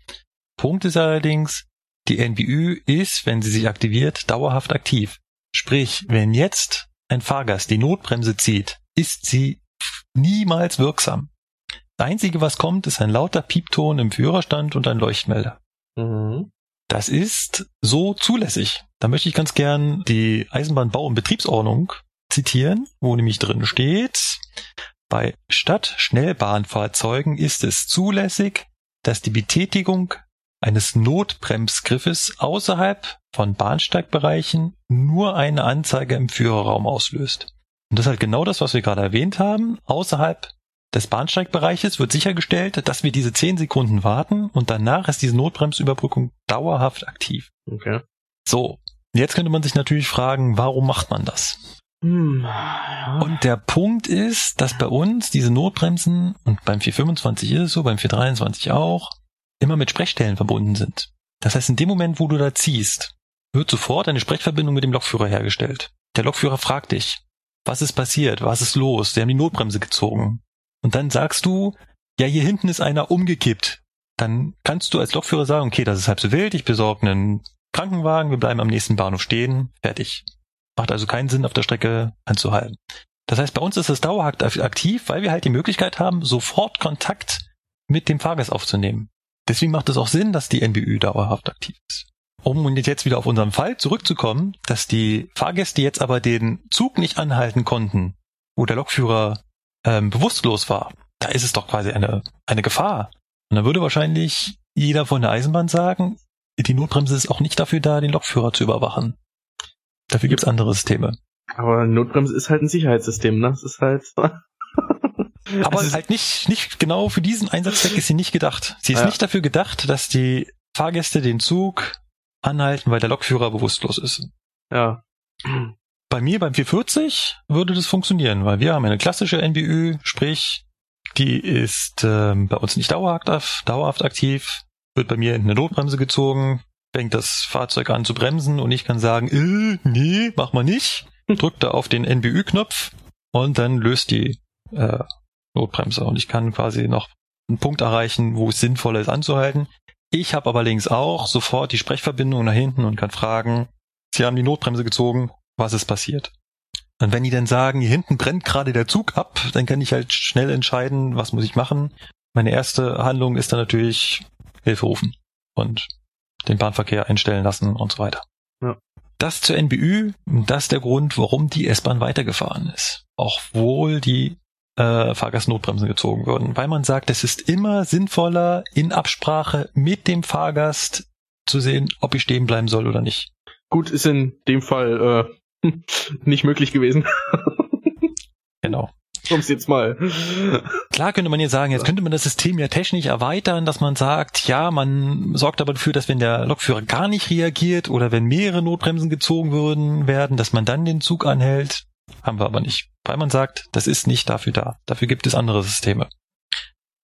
Punkt ist allerdings, die NBÜ ist, wenn sie sich aktiviert, dauerhaft aktiv. Sprich, wenn jetzt ein Fahrgast die Notbremse zieht, ist sie niemals wirksam. Das Einzige, was kommt, ist ein lauter Piepton im Führerstand und ein Leuchtmelder. Mhm. Das ist so zulässig. Da möchte ich ganz gern die Eisenbahnbau- und Betriebsordnung zitieren, wo nämlich drin steht, bei Stadtschnellbahnfahrzeugen ist es zulässig, dass die Betätigung eines Notbremsgriffes außerhalb von Bahnsteigbereichen nur eine Anzeige im Führerraum auslöst. Und das ist halt genau das, was wir gerade erwähnt haben. Außerhalb des Bahnsteigbereiches wird sichergestellt, dass wir diese 10 Sekunden warten und danach ist diese Notbremsüberbrückung dauerhaft aktiv. Okay. So, jetzt könnte man sich natürlich fragen, warum macht man das? Hm, ja. Und der Punkt ist, dass bei uns diese Notbremsen, und beim 425 ist es so, beim 423 auch, immer mit Sprechstellen verbunden sind. Das heißt, in dem Moment, wo du da ziehst, wird sofort eine Sprechverbindung mit dem Lokführer hergestellt. Der Lokführer fragt dich, was ist passiert? Was ist los? Sie haben die Notbremse gezogen. Und dann sagst du, ja, hier hinten ist einer umgekippt. Dann kannst du als Lokführer sagen, okay, das ist halb so wild, ich besorge einen Krankenwagen, wir bleiben am nächsten Bahnhof stehen, fertig. Macht also keinen Sinn, auf der Strecke anzuhalten. Das heißt, bei uns ist das dauerhaft aktiv, weil wir halt die Möglichkeit haben, sofort Kontakt mit dem Fahrgast aufzunehmen. Deswegen macht es auch Sinn, dass die NBÜ dauerhaft aktiv ist. Um jetzt wieder auf unseren Fall zurückzukommen, dass die Fahrgäste jetzt aber den Zug nicht anhalten konnten, wo der Lokführer ähm, bewusstlos war, da ist es doch quasi eine, eine Gefahr. Und dann würde wahrscheinlich jeder von der Eisenbahn sagen, die Notbremse ist auch nicht dafür da, den Lokführer zu überwachen. Dafür gibt's andere Systeme. Aber Notbremse ist halt ein Sicherheitssystem, ne? Das ist halt. Aber also halt nicht, nicht genau für diesen Einsatzzweck ist sie nicht gedacht. Sie ist ja. nicht dafür gedacht, dass die Fahrgäste den Zug anhalten, weil der Lokführer bewusstlos ist. Ja. Bei mir beim 440 würde das funktionieren, weil wir haben eine klassische NBÜ, sprich, die ist ähm, bei uns nicht dauerhaft, dauerhaft aktiv, wird bei mir in eine Notbremse gezogen, fängt das Fahrzeug an zu bremsen und ich kann sagen, äh, nee, mach mal nicht, drückt da auf den NBÜ-Knopf und dann löst die äh, Notbremse und ich kann quasi noch einen Punkt erreichen, wo es sinnvoll ist anzuhalten. Ich habe aber links auch sofort die Sprechverbindung nach hinten und kann fragen, Sie haben die Notbremse gezogen, was ist passiert? Und wenn die dann sagen, hier hinten brennt gerade der Zug ab, dann kann ich halt schnell entscheiden, was muss ich machen. Meine erste Handlung ist dann natürlich Hilfe rufen und den Bahnverkehr einstellen lassen und so weiter. Ja. Das zur NBÜ, das ist der Grund, warum die S-Bahn weitergefahren ist. Auch wohl die äh, Fahrgastnotbremsen gezogen würden, weil man sagt, es ist immer sinnvoller, in Absprache mit dem Fahrgast zu sehen, ob ich stehen bleiben soll oder nicht. Gut, ist in dem Fall äh, nicht möglich gewesen. genau. Um es jetzt mal. Klar könnte man jetzt sagen, jetzt könnte man das System ja technisch erweitern, dass man sagt, ja, man sorgt aber dafür, dass wenn der Lokführer gar nicht reagiert oder wenn mehrere Notbremsen gezogen würden werden, dass man dann den Zug anhält. Haben wir aber nicht. Weil man sagt, das ist nicht dafür da. Dafür gibt es andere Systeme.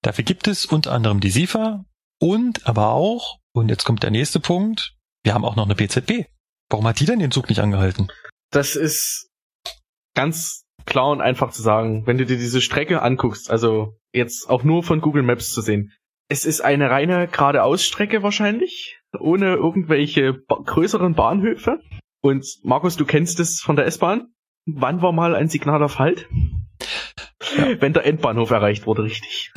Dafür gibt es unter anderem die SIFA und aber auch, und jetzt kommt der nächste Punkt, wir haben auch noch eine PZB. Warum hat die denn den Zug nicht angehalten? Das ist ganz klar und einfach zu sagen, wenn du dir diese Strecke anguckst, also jetzt auch nur von Google Maps zu sehen. Es ist eine reine geradeausstrecke wahrscheinlich, ohne irgendwelche ba größeren Bahnhöfe. Und Markus, du kennst es von der S-Bahn. Wann war mal ein Signal auf Halt? Ja. Wenn der Endbahnhof erreicht wurde, richtig.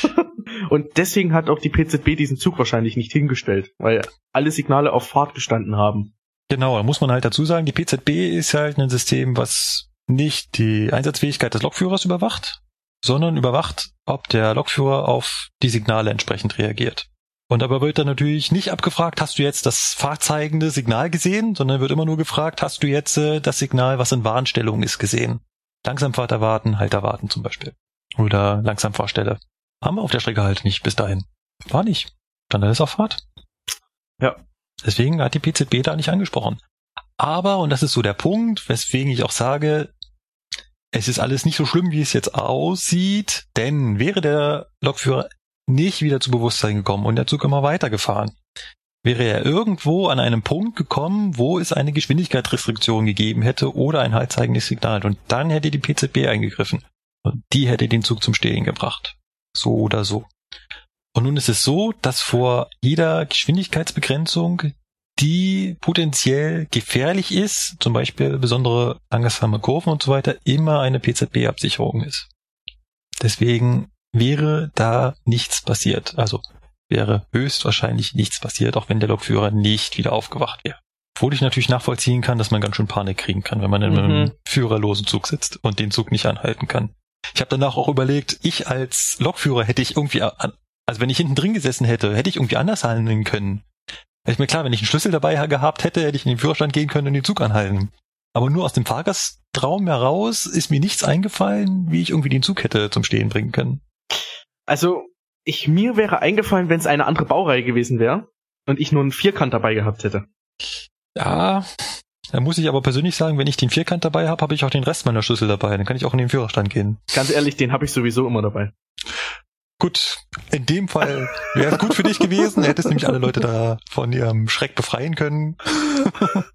und deswegen hat auch die PZB diesen Zug wahrscheinlich nicht hingestellt, weil alle Signale auf Fahrt gestanden haben. Genau, da muss man halt dazu sagen, die PZB ist halt ein System, was nicht die Einsatzfähigkeit des Lokführers überwacht, sondern überwacht, ob der Lokführer auf die Signale entsprechend reagiert. Und dabei wird dann natürlich nicht abgefragt, hast du jetzt das fahrzeigende Signal gesehen, sondern wird immer nur gefragt, hast du jetzt äh, das Signal, was in Warnstellung ist, gesehen. Langsamfahrt erwarten, halt erwarten zum Beispiel. Oder Langsamfahrstelle. Haben wir auf der Strecke halt nicht bis dahin. War nicht. Dann ist auf Fahrt. Ja. Deswegen hat die PZB da nicht angesprochen. Aber, und das ist so der Punkt, weswegen ich auch sage, es ist alles nicht so schlimm, wie es jetzt aussieht, denn wäre der Lokführer nicht wieder zu Bewusstsein gekommen und der Zug immer weitergefahren, wäre er irgendwo an einem Punkt gekommen, wo es eine Geschwindigkeitsrestriktion gegeben hätte oder ein haltzeigendes Signal und dann hätte die PZB eingegriffen und die hätte den Zug zum Stehen gebracht. So oder so. Und nun ist es so, dass vor jeder Geschwindigkeitsbegrenzung die potenziell gefährlich ist, zum Beispiel besondere langsame Kurven und so weiter, immer eine PZB-Absicherung ist. Deswegen wäre da nichts passiert. Also wäre höchstwahrscheinlich nichts passiert, auch wenn der Lokführer nicht wieder aufgewacht wäre. Obwohl ich natürlich nachvollziehen kann, dass man ganz schön Panik kriegen kann, wenn man in einem mhm. führerlosen Zug sitzt und den Zug nicht anhalten kann. Ich habe danach auch überlegt, ich als Lokführer hätte ich irgendwie, also wenn ich hinten drin gesessen hätte, hätte ich irgendwie anders handeln können. Ich mir klar, wenn ich einen Schlüssel dabei gehabt hätte, hätte ich in den Führerstand gehen können und den Zug anhalten. Aber nur aus dem Fahrgastraum heraus ist mir nichts eingefallen, wie ich irgendwie den Zug hätte zum Stehen bringen können. Also, ich, mir wäre eingefallen, wenn es eine andere Baureihe gewesen wäre und ich nur einen Vierkant dabei gehabt hätte. Ja, da muss ich aber persönlich sagen, wenn ich den Vierkant dabei habe, habe ich auch den Rest meiner Schlüssel dabei. Dann kann ich auch in den Führerstand gehen. Ganz ehrlich, den habe ich sowieso immer dabei. Gut, in dem Fall wäre es gut für dich gewesen. Hättest nämlich alle Leute da von ihrem Schreck befreien können.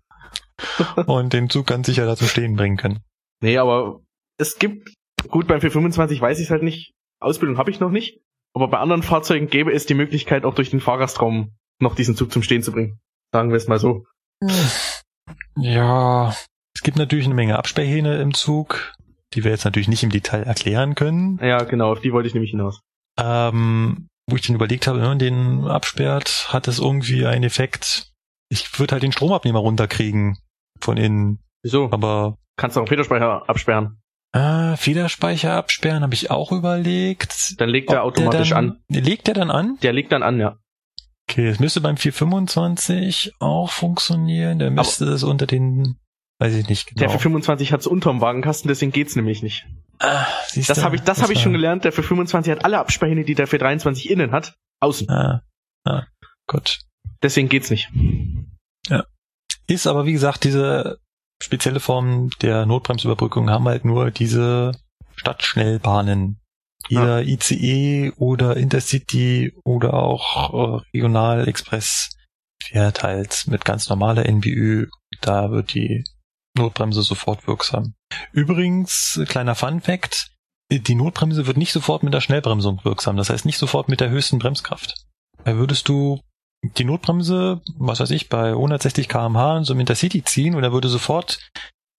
und den Zug ganz sicher da zum Stehen bringen können. Nee, aber es gibt, gut, beim 425 weiß ich es halt nicht. Ausbildung habe ich noch nicht. Aber bei anderen Fahrzeugen gäbe es die Möglichkeit, auch durch den Fahrgastraum noch diesen Zug zum Stehen zu bringen. Sagen wir es mal so. Ja, es gibt natürlich eine Menge Absperrhähne im Zug, die wir jetzt natürlich nicht im Detail erklären können. Ja, genau, auf die wollte ich nämlich hinaus ähm, wo ich den überlegt habe, wenn man den absperrt, hat es irgendwie einen Effekt. Ich würde halt den Stromabnehmer runterkriegen von innen. Wieso? Aber kannst du auch einen Federspeicher absperren? Ah, Federspeicher absperren habe ich auch überlegt. Dann legt er automatisch dann, an. Legt er dann an? Der legt dann an, ja. Okay, es müsste beim 425 auch funktionieren. Der müsste es unter den, weiß ich nicht genau. Der 425 hat es unterm Wagenkasten, deswegen geht's nämlich nicht. Ah, das habe ich, das habe ich schon gelernt. Der für 25 hat alle Absperrhähne, die der für 23 innen hat, außen. Ah, ah, gut. Deswegen geht's nicht. Ja. Ist aber wie gesagt diese spezielle Form der Notbremsüberbrückung haben halt nur diese Stadtschnellbahnen. Jeder ja. ICE oder Intercity oder auch äh, Regionalexpress fährt halt mit ganz normaler NBÜ. Da wird die Notbremse sofort wirksam. Übrigens, kleiner Fun Fact, die Notbremse wird nicht sofort mit der Schnellbremsung wirksam, das heißt nicht sofort mit der höchsten Bremskraft. Da würdest du die Notbremse, was weiß ich, bei 160 kmh so im Intercity ziehen und er würde sofort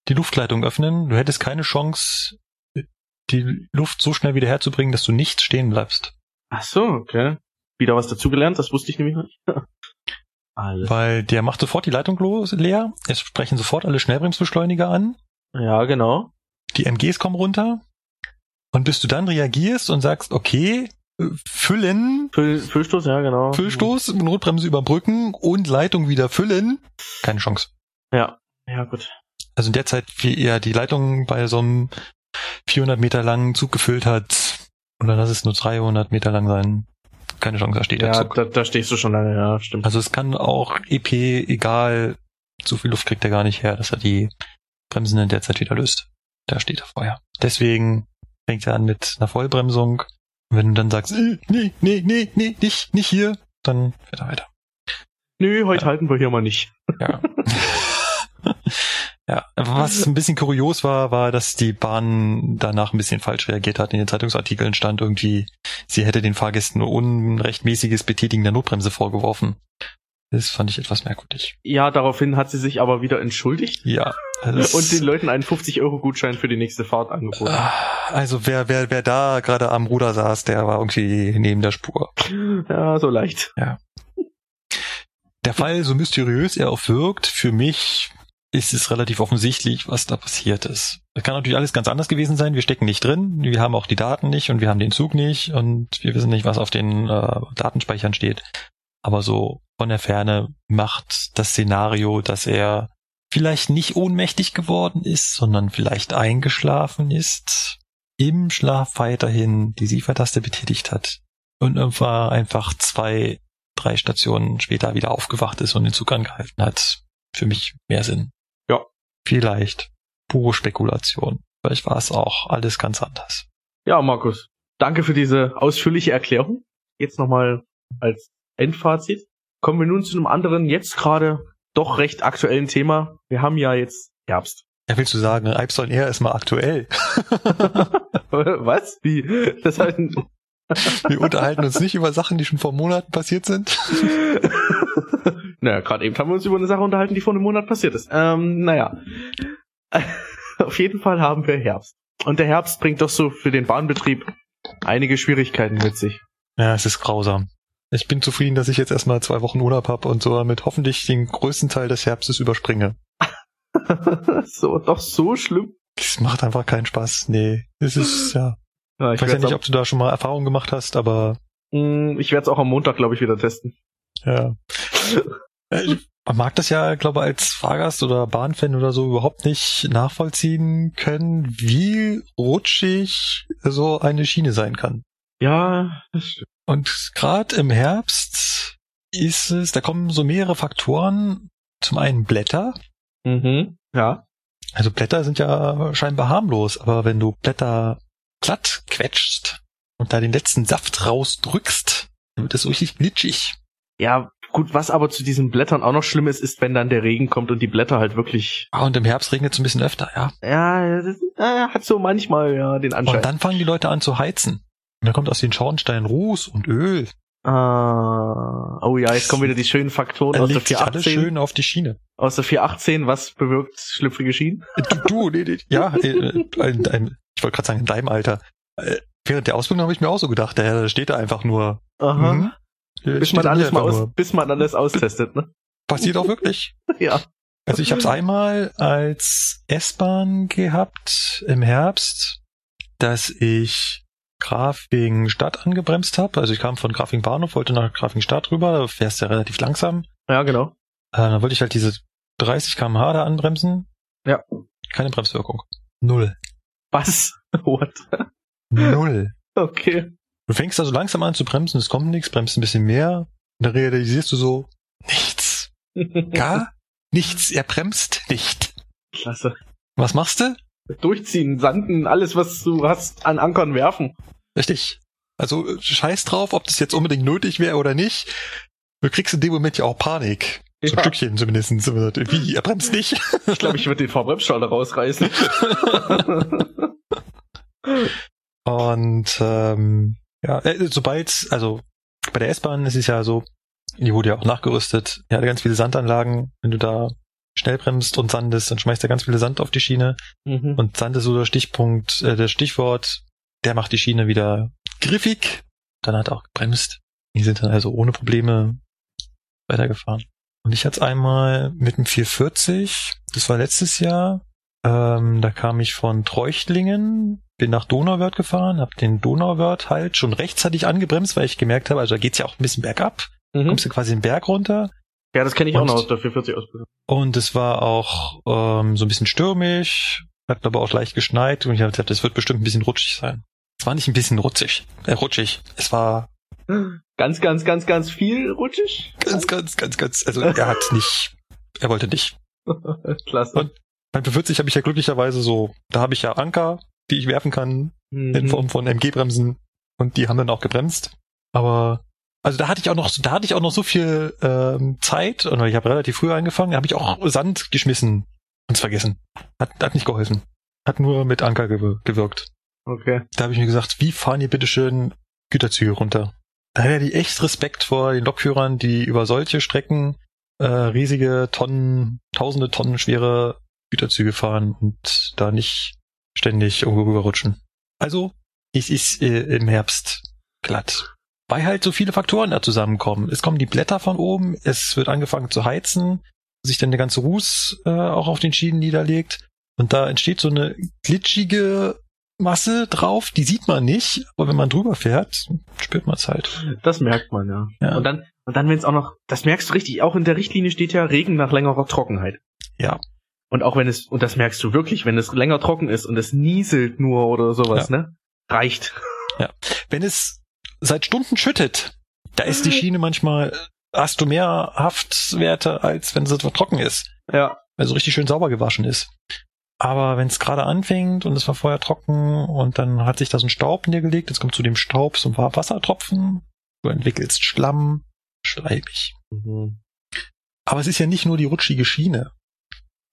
die Luftleitung öffnen. Du hättest keine Chance, die Luft so schnell wieder herzubringen, dass du nicht stehen bleibst. Ach so, okay. Wieder was dazugelernt, das wusste ich nämlich nicht. Alles. Weil der macht sofort die Leitung los, leer. Es sprechen sofort alle Schnellbremsbeschleuniger an. Ja, genau. Die MGs kommen runter. Und bis du dann reagierst und sagst, okay, füllen. Füll, Füllstoß, ja, genau. Füllstoß, Notbremse überbrücken und Leitung wieder füllen. Keine Chance. Ja, ja, gut. Also in der Zeit, wie er die Leitung bei so einem 400 Meter langen Zug gefüllt hat, oder lass es nur 300 Meter lang sein, keine Chance, da steht der ja, Zug. Da, da stehst du schon lange, ja, stimmt. Also es kann auch EP, egal, so viel Luft kriegt er gar nicht her, dass er die Bremsen in der Zeit wieder löst. Da steht er vorher. Deswegen fängt er an mit einer Vollbremsung. Und wenn du dann sagst, äh, nee, nee, nee, nee, nicht, nicht hier, dann fährt er weiter. Nö, heute ja. halten wir hier mal nicht. Ja. Ja, was ein bisschen kurios war, war, dass die Bahn danach ein bisschen falsch reagiert hat. In den Zeitungsartikeln stand irgendwie, sie hätte den Fahrgästen nur unrechtmäßiges Betätigen der Notbremse vorgeworfen. Das fand ich etwas merkwürdig. Ja, daraufhin hat sie sich aber wieder entschuldigt. Ja. Also und den Leuten einen 50-Euro-Gutschein für die nächste Fahrt angeboten. Ah, also wer, wer, wer da gerade am Ruder saß, der war irgendwie neben der Spur. Ja, so leicht. Ja. Der Fall, so mysteriös er auch wirkt, für mich ist es relativ offensichtlich, was da passiert ist. Das kann natürlich alles ganz anders gewesen sein. Wir stecken nicht drin, wir haben auch die Daten nicht und wir haben den Zug nicht und wir wissen nicht, was auf den äh, Datenspeichern steht. Aber so von der Ferne macht das Szenario, dass er vielleicht nicht ohnmächtig geworden ist, sondern vielleicht eingeschlafen ist, im Schlaf weiterhin die Siefertaste betätigt hat und einfach zwei, drei Stationen später wieder aufgewacht ist und den Zug angehalten hat. Für mich mehr Sinn. Vielleicht. Pure Spekulation. Vielleicht war es auch alles ganz anders. Ja, Markus. Danke für diese ausführliche Erklärung. Jetzt nochmal als Endfazit. Kommen wir nun zu einem anderen, jetzt gerade doch recht aktuellen Thema. Wir haben ja jetzt Herbst. Ja, willst du sagen, Alpstein eher ist mal aktuell? Was? Wie? Das heißt, wir unterhalten uns nicht über Sachen, die schon vor Monaten passiert sind. naja, gerade eben haben wir uns über eine Sache unterhalten, die vor einem Monat passiert ist. Ähm, naja. Auf jeden Fall haben wir Herbst. Und der Herbst bringt doch so für den Bahnbetrieb einige Schwierigkeiten mit sich. Ja, es ist grausam. Ich bin zufrieden, dass ich jetzt erstmal zwei Wochen Urlaub habe und so damit hoffentlich den größten Teil des Herbstes überspringe. so, doch so schlimm. Es macht einfach keinen Spaß. Nee, es ist, ja. ja ich weiß ja nicht, ob du da schon mal Erfahrungen gemacht hast, aber. Mm, ich werde es auch am Montag, glaube ich, wieder testen. Ja. Man mag das ja, glaube ich, als Fahrgast oder Bahnfan oder so überhaupt nicht nachvollziehen können, wie rutschig so eine Schiene sein kann. Ja, das stimmt. Und gerade im Herbst ist es, da kommen so mehrere Faktoren. Zum einen Blätter. Mhm, ja. Also Blätter sind ja scheinbar harmlos, aber wenn du Blätter glatt quetschst und da den letzten Saft rausdrückst, dann wird das richtig glitschig. Ja, gut, was aber zu diesen Blättern auch noch schlimm ist, ist, wenn dann der Regen kommt und die Blätter halt wirklich. Ah, und im Herbst regnet es ein bisschen öfter, ja. Ja, das, äh, hat so manchmal ja den Anschein. Und dann fangen die Leute an zu heizen. Und dann kommt aus den Schornsteinen Ruß und Öl. Ah, oh ja, jetzt kommen wieder die schönen Faktoren er aus der 418. Alles schön auf die Schiene. Aus der 418, was bewirkt schlüpfrige Schienen? Du, du nee, nee, ja, äh, äh, ich wollte gerade sagen, in deinem Alter. Äh, während der Ausbildung habe ich mir auch so gedacht, der steht da einfach nur. Aha. Mh, bis man alles mal aus, bis man alles austestet, ne? Passiert auch wirklich. ja. Also ich habe es einmal als S-Bahn gehabt im Herbst, dass ich Grafing Stadt angebremst habe. Also ich kam von Grafing Bahnhof, wollte nach Grafing Stadt rüber, da fährst du ja relativ langsam. Ja, genau. Äh, dann wollte ich halt diese 30 kmh da anbremsen. Ja. Keine Bremswirkung. Null. Was? What? Null. Okay. Du fängst also langsam an zu bremsen, es kommt nichts, bremst ein bisschen mehr, und dann realisierst du so, nichts. Gar nichts. Er bremst nicht. Klasse. Was machst du? Durchziehen, sanden, alles, was du hast, an Ankern werfen. Richtig. Also scheiß drauf, ob das jetzt unbedingt nötig wäre oder nicht. Du kriegst in dem Moment ja auch Panik. So ein Ja. Stückchen zumindest. Wie, er bremst nicht? Ich glaube, ich würde den Verbremsschalter rausreißen. Und ähm, ja, äh, sobald, also bei der S-Bahn ist es ja so, die wurde ja auch nachgerüstet, ja, ganz viele Sandanlagen, wenn du da schnell bremst und sandest, dann schmeißt er ganz viele Sand auf die Schiene mhm. und Sand ist so der Stichpunkt, äh, der Stichwort, der macht die Schiene wieder griffig, dann hat er auch gebremst. Die sind dann also ohne Probleme weitergefahren. Und ich hatte einmal mit dem 440, das war letztes Jahr, ähm, da kam ich von Treuchtlingen, bin nach Donauwörth gefahren, habe den Donauwörth halt schon rechtzeitig angebremst, weil ich gemerkt habe, also da geht's ja auch ein bisschen bergab, Mhm. kommst du quasi den Berg runter Ja, das kenne ich auch Und- noch aus der 440 Ausbildung. und es war auch ähm, so ein bisschen stürmisch, hat aber auch leicht geschneit und ich habe gedacht, das wird bestimmt ein bisschen rutschig sein. Es war nicht ein bisschen rutschig, äh, rutschig. Es war Ganz, ganz, ganz, ganz viel rutschig. ganz, ganz, ganz, ganz, also er hat nicht, er wollte nicht. Klasse. Und- Beim 40 habe ich ja glücklicherweise so, da habe ich ja Anker, die ich werfen kann in Mhm. Form von MG-Bremsen und die haben dann auch gebremst. Aber also da hatte ich auch noch, da hatte ich auch noch so viel ähm, Zeit und weil ich habe relativ früh angefangen, da habe ich auch Sand geschmissen und vergessen. Hat, hat nicht geholfen. Hat nur mit Anker gew gewirkt. Okay. Da habe ich mir gesagt, wie fahren ihr bitteschön Güterzüge runter? Da hätte ich echt Respekt vor den Lokführern, die über solche Strecken äh, riesige Tonnen, tausende Tonnen schwere Güterzüge fahren und da nicht ständig irgendwo rüberrutschen. Also, es ist äh, im Herbst glatt. Weil halt so viele Faktoren da zusammenkommen. Es kommen die Blätter von oben, es wird angefangen zu heizen, sich dann der ganze Ruß äh, auch auf den Schienen niederlegt. Und da entsteht so eine glitschige Masse drauf, die sieht man nicht, aber wenn man drüber fährt, spürt man es halt. Das merkt man, ja. Ja. Und dann, und dann, wenn es auch noch, das merkst du richtig, auch in der Richtlinie steht ja Regen nach längerer Trockenheit. Ja. Und auch wenn es, und das merkst du wirklich, wenn es länger trocken ist und es nieselt nur oder sowas, ne? Reicht. Wenn es seit Stunden schüttet, da ist die Schiene manchmal, hast du mehr Haftwerte, als wenn sie trocken ist. Ja. also richtig schön sauber gewaschen ist. Aber wenn es gerade anfängt und es war vorher trocken und dann hat sich da so ein Staub niedergelegt, jetzt kommt zu dem Staub so ein paar Wassertropfen, du entwickelst Schlamm, schleimig. Mhm. Aber es ist ja nicht nur die rutschige Schiene.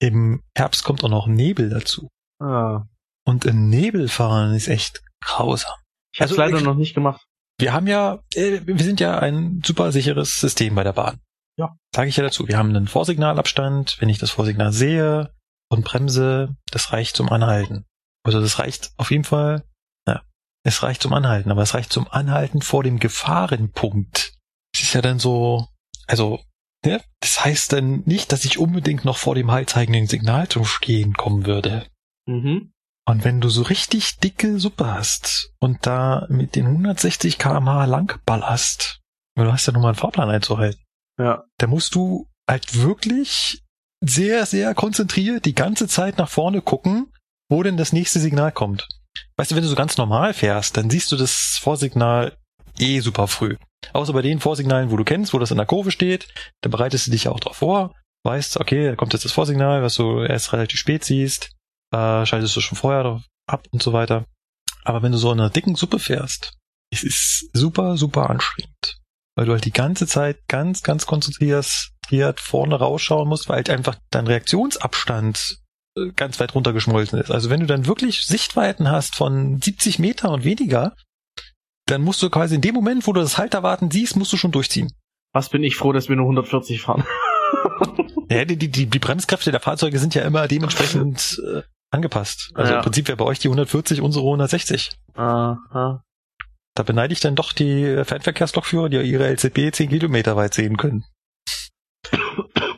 Im Herbst kommt auch noch Nebel dazu. Ah. Und im Nebel fahren ist echt grausam. Ich hab's Also, leider ich- noch nicht gemacht. Wir haben ja, äh, wir sind ja ein super sicheres System bei der Bahn. Ja. Sage ich ja dazu. Wir haben einen Vorsignalabstand. Wenn ich das Vorsignal sehe und bremse, das reicht zum Anhalten. Also das reicht auf jeden Fall, ja, es reicht zum Anhalten, aber es reicht zum Anhalten vor dem Gefahrenpunkt. Es ist ja dann so, also, ne, das heißt dann nicht, dass ich unbedingt noch vor dem heilzeigenden Signal zum Stehen kommen würde. Mhm. Und wenn du so richtig dicke Suppe hast und da mit den 160 kmh lang ballerst, weil du hast ja nochmal einen Fahrplan einzuhalten, Ja. da musst du halt wirklich sehr, sehr konzentriert die ganze Zeit nach vorne gucken, wo denn das nächste Signal kommt. Weißt du, wenn du so ganz normal fährst, dann siehst du das Vorsignal eh super früh. Außer bei den Vorsignalen, wo du kennst, wo das in der Kurve steht, da bereitest du dich ja auch drauf vor, weißt, okay, da kommt jetzt das Vorsignal, was du erst relativ spät siehst, äh, schaltest du schon vorher ab und so weiter. Aber wenn du so in einer dicken Suppe fährst, es ist super, super anstrengend. Weil du halt die ganze Zeit ganz, ganz konzentriert konzentriert vorne rausschauen musst, weil halt einfach dein Reaktionsabstand äh, ganz weit runtergeschmolzen ist. Also wenn du dann wirklich Sichtweiten hast von 70 Meter und weniger, dann musst du quasi in dem Moment, wo du das Halterwarten siehst, musst du schon durchziehen. Was bin ich froh, dass wir nur 140 fahren. Ja, die, die, die die Bremskräfte der Fahrzeuge sind ja immer dementsprechend äh, angepasst. Also Ja. im Prinzip wäre bei euch die 140 unsere 160. Aha. Da beneide ich dann doch die Fernverkehrslokführer, die ihre LZB 10 Kilometer weit sehen können.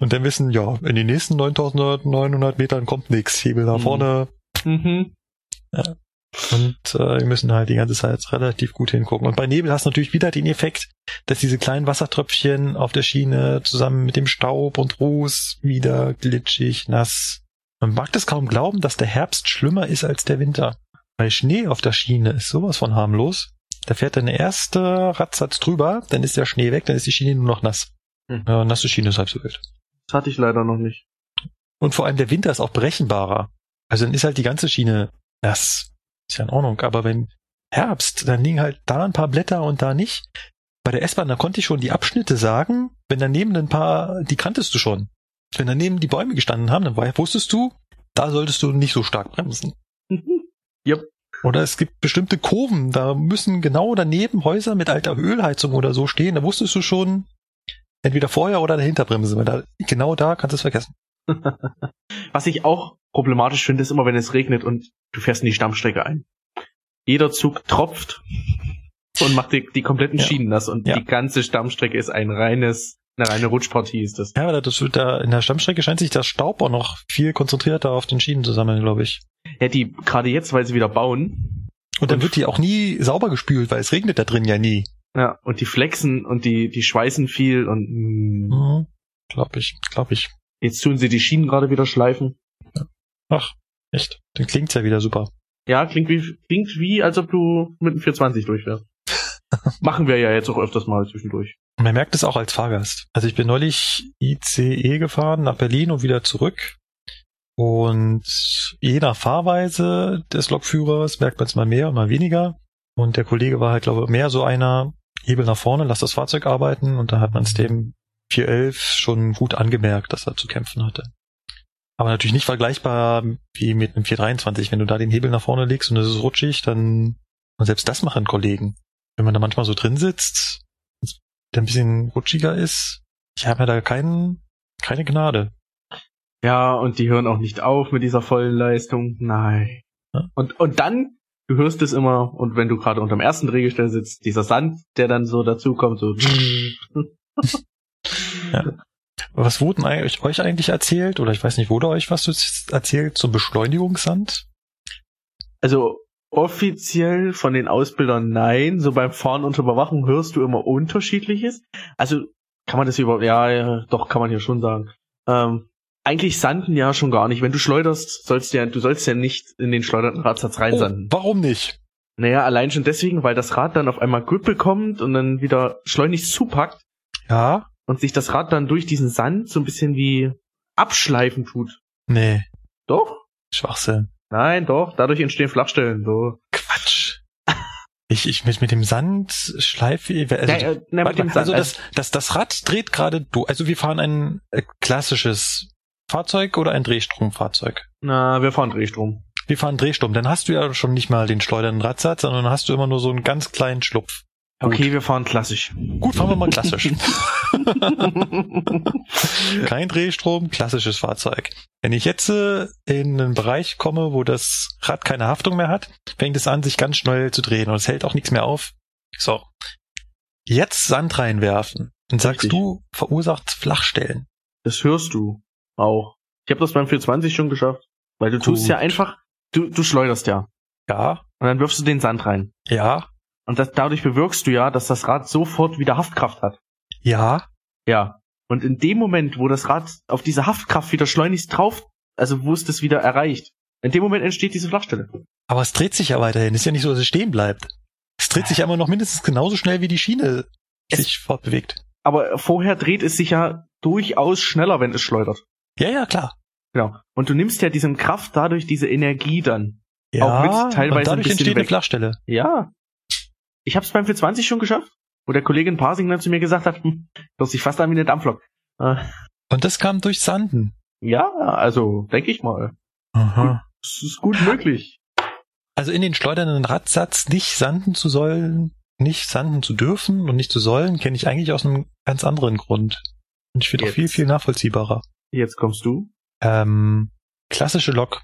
Und dann wissen, ja, in den nächsten 9900 Metern kommt nichts. Hebel nach Mhm. vorne. Mhm. Und äh, wir müssen halt die ganze Zeit relativ gut hingucken. Und bei Nebel hast du natürlich wieder den Effekt, dass diese kleinen Wassertröpfchen auf der Schiene zusammen mit dem Staub und Ruß wieder glitschig, nass. Man mag das kaum glauben, dass der Herbst schlimmer ist als der Winter. Bei Schnee auf der Schiene ist sowas von harmlos. Da fährt dann der erste Radsatz drüber, dann ist der Schnee weg, dann ist die Schiene nur noch nass. Hm. Ja, nasse Schiene ist halb so wild. Das hatte ich leider noch nicht. Und vor allem der Winter ist auch berechenbarer. Also dann ist halt die ganze Schiene nass. Ist ja in Ordnung. Aber wenn Herbst, dann liegen halt da ein paar Blätter und da nicht. Bei der S-Bahn, da konnte ich schon die Abschnitte sagen. Wenn daneben ein paar, die kanntest du schon. Wenn daneben die Bäume gestanden haben, dann wusstest du, da solltest du nicht so stark bremsen. Yep. Oder es gibt bestimmte Kurven, da müssen genau daneben Häuser mit alter Ölheizung oder so stehen. Da wusstest du schon, entweder vorher oder dahinter bremsen, weil da, genau da kannst du es vergessen. Was ich auch problematisch finde, ist immer, wenn es regnet und du fährst in die Stammstrecke ein. Jeder Zug tropft und macht die, die kompletten Ja. Schienen nass und Ja. die ganze Stammstrecke ist ein reines, eine reine Rutschpartie ist das. Ja, aber das da in der Stammstrecke scheint sich der Staub auch noch viel konzentrierter auf den Schienen zu sammeln, glaube ich. Ja, die, gerade jetzt, weil sie wieder bauen, Und dann Und- wird die auch nie sauber gespült, weil es regnet da drin ja nie. ja, und die flexen und die, die schweißen viel und mh, Mhm. Glaube ich, glaube ich. jetzt tun sie die Schienen gerade wieder schleifen. Ach, echt. Dann klingt's ja wieder super. Ja, klingt wie, klingt wie, als ob du mit einem 420 durchfährst. Machen wir ja jetzt auch öfters mal zwischendurch. Man merkt es auch als Fahrgast. Also ich bin neulich ICE gefahren nach Berlin und wieder zurück. Und je nach Fahrweise des Lokführers merkt man es mal mehr und mal weniger. Und der Kollege war halt, glaube ich, mehr so einer, Hebel nach vorne, lass das Fahrzeug arbeiten. Und da hat man es dem 411 schon gut angemerkt, dass er zu kämpfen hatte. Aber natürlich nicht vergleichbar wie mit einem 423. Wenn du da den Hebel nach vorne legst und es ist rutschig, dann, und selbst das machen Kollegen. Wenn man da manchmal so drin sitzt, der ein bisschen rutschiger ist, ich habe ja da keinen, keine Gnade. Ja, und die hören auch nicht auf mit dieser vollen Leistung. Nein. Ja. Und, und dann, du hörst es immer, und wenn du gerade unterm ersten Drehgestell sitzt, dieser Sand, der dann so dazukommt, so. Was wurden euch, eigentlich erzählt? Oder ich weiß nicht, wurde euch was erzählt zum Beschleunigungssand? Also offiziell von den Ausbildern nein. So beim Fahren unter Überwachung hörst du immer unterschiedliches. Also kann man das überhaupt, ja, ja, doch, kann man ja schon sagen. Ähm, eigentlich sanden ja schon gar nicht. Wenn du schleuderst, sollst du ja, du sollst ja nicht in den schleudernden Radsatz Oh, reinsanden. warum nicht? Naja, allein schon deswegen, weil das Rad dann auf einmal Grip bekommt und dann wieder schleunigst zupackt Ja? Und sich das Rad dann durch diesen Sand so ein bisschen wie abschleifen tut. Nee, Doch? Schwachsinn. Nein, doch. Dadurch entstehen Flachstellen. So. Quatsch. Ich, ich mit, mit dem Sand schleife, also, ja, äh, na, warte mit dem mal, also Sand, das, das, das Rad dreht gerade du. Also wir fahren ein äh, klassisches Fahrzeug oder ein Drehstromfahrzeug? na, wir fahren Drehstrom. Wir fahren Drehstrom. Dann hast du ja schon nicht mal den schleudernden Radsatz, sondern hast du immer nur so einen ganz kleinen Schlupf. Gut. Okay, wir fahren klassisch. Gut, fahren wir mal klassisch. Kein Drehstrom, klassisches Fahrzeug. Wenn ich jetzt äh, in einen Bereich komme, wo das Rad keine Haftung mehr hat, fängt es an, sich ganz schnell zu drehen und es hält auch nichts mehr auf. So. Jetzt Sand reinwerfen. Dann sagst Richtig. du, verursacht Flachstellen. Das hörst du auch. Ich habe das beim 420 schon geschafft. Weil du tust Gut. ja einfach, du, du schleuderst ja. Ja, Und dann wirfst du den Sand rein. ja, Und das, dadurch bewirkst du ja, dass das Rad sofort wieder Haftkraft hat. ja. Ja. Und in dem Moment, wo das Rad auf diese Haftkraft wieder schleunigst drauf, also wo es das wieder erreicht, in dem Moment entsteht diese Flachstelle. Aber es dreht sich ja weiterhin. Ist ja nicht so, dass es stehen bleibt. Es dreht sich ja immer noch mindestens genauso schnell, wie die Schiene Es- sich fortbewegt. Aber vorher dreht es sich ja durchaus schneller, wenn es schleudert. Ja, ja, klar. Genau. Und du nimmst ja diesem Kraft dadurch diese Energie dann. Ja, Auch mit teilweise und dadurch ein bisschen entsteht eine weg. Flachstelle. Ja. Ich hab's beim 420 schon geschafft, wo der Kollege in Parsing dann zu mir gesagt hat, hm, hört sich fast an wie eine Dampflok. Äh, Und das kam durch Sanden. ja, also, denke ich mal. Aha. Es ist gut möglich. Also in den schleudernden Radsatz nicht sanden zu sollen, nicht sanden zu dürfen und nicht zu sollen, kenne ich eigentlich aus einem ganz anderen Grund. Und ich finde auch viel, viel nachvollziehbarer. Jetzt kommst du. Ähm, klassische Lok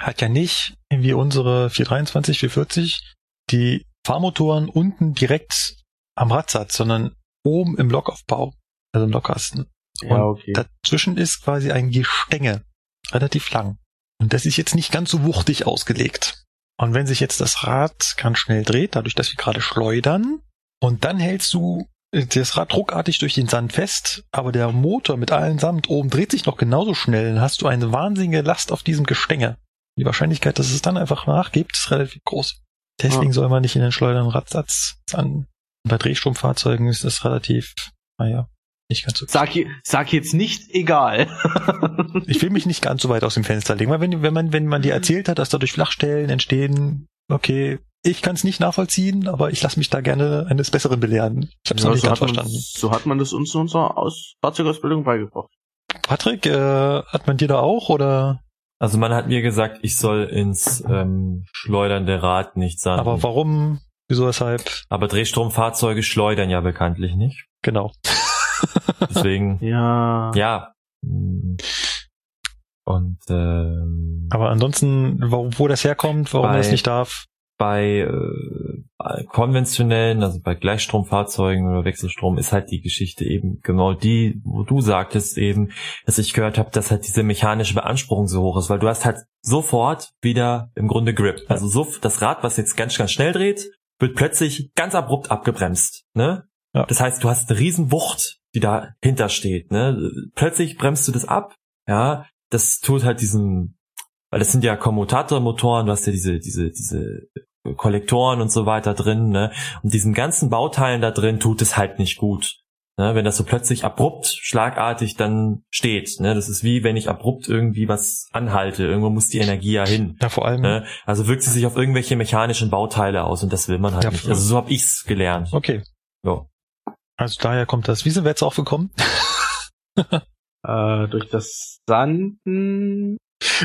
hat ja nicht, wie unsere 423, 440, die Fahrmotoren unten direkt am Radsatz, sondern oben im Lokaufbau, also im Lokkasten. Ja, Und okay. Dazwischen ist quasi ein Gestänge, relativ lang. Und das ist jetzt nicht ganz so wuchtig ausgelegt. Und wenn sich jetzt das Rad ganz schnell dreht, dadurch, dass wir gerade schleudern, und dann hältst du äh, das Rad ruckartig durch den Sand fest, aber der Motor mit allen Samt oben dreht sich noch genauso schnell, dann hast du eine wahnsinnige Last auf diesem Gestänge. Die Wahrscheinlichkeit, dass es dann einfach nachgibt, ist relativ groß. Deswegen ja. soll man nicht in den Schleudern Radsatz an. Bei Drehstromfahrzeugen ist das relativ, naja, nicht ganz so. Sag, sag jetzt nicht egal. ich will mich nicht ganz so weit aus dem Fenster legen, weil wenn, wenn man, wenn man dir erzählt hat, dass dadurch Flachstellen entstehen, okay, ich kann es nicht nachvollziehen, aber ich lasse mich da gerne eines Besseren belehren. Ich habe es ja, noch nicht so ganz verstanden. Man, so hat man das uns in unserer Aus Fahrzeugausbildung beigebracht. Patrick, äh, hat man dir da auch oder? Also man hat mir gesagt, ich soll ins ähm, schleudernde Rad nicht sagen. Aber warum? Wieso, weshalb? Aber Drehstromfahrzeuge schleudern ja bekanntlich nicht. Genau. Deswegen. ja. Ja. Und ähm, aber ansonsten, wo, wo das herkommt, warum bei, das nicht darf? Bei äh, konventionellen, also bei Gleichstromfahrzeugen oder Wechselstrom, ist halt die Geschichte eben genau die, wo du sagtest eben, dass ich gehört habe, dass halt diese mechanische Beanspruchung so hoch ist, weil du hast halt sofort wieder im Grunde Grip. Also so das Rad, was jetzt ganz, ganz schnell dreht, wird plötzlich ganz abrupt abgebremst. Ne? Ja. Das heißt, du hast eine riesen Wucht, die dahinter steht. Ne? Plötzlich bremst du das ab, ja, das tut halt diesen, weil das sind ja Kommutatormotoren, du hast ja diese, diese, diese Kollektoren und so weiter drin, ne? Und diesen ganzen Bauteilen da drin tut es halt nicht gut. Ne? Wenn das so plötzlich abrupt, schlagartig dann steht. Ne? Das ist wie wenn ich abrupt irgendwie was anhalte. Irgendwo muss die Energie ja hin. Ja, vor allem. Ne? Also wirkt sie sich auf irgendwelche mechanischen Bauteile aus und das will man halt ja, nicht. Also so habe ich's gelernt. Okay. Ja. Also daher kommt das. Wie sind wir jetzt aufgekommen? äh, durch das Sanden.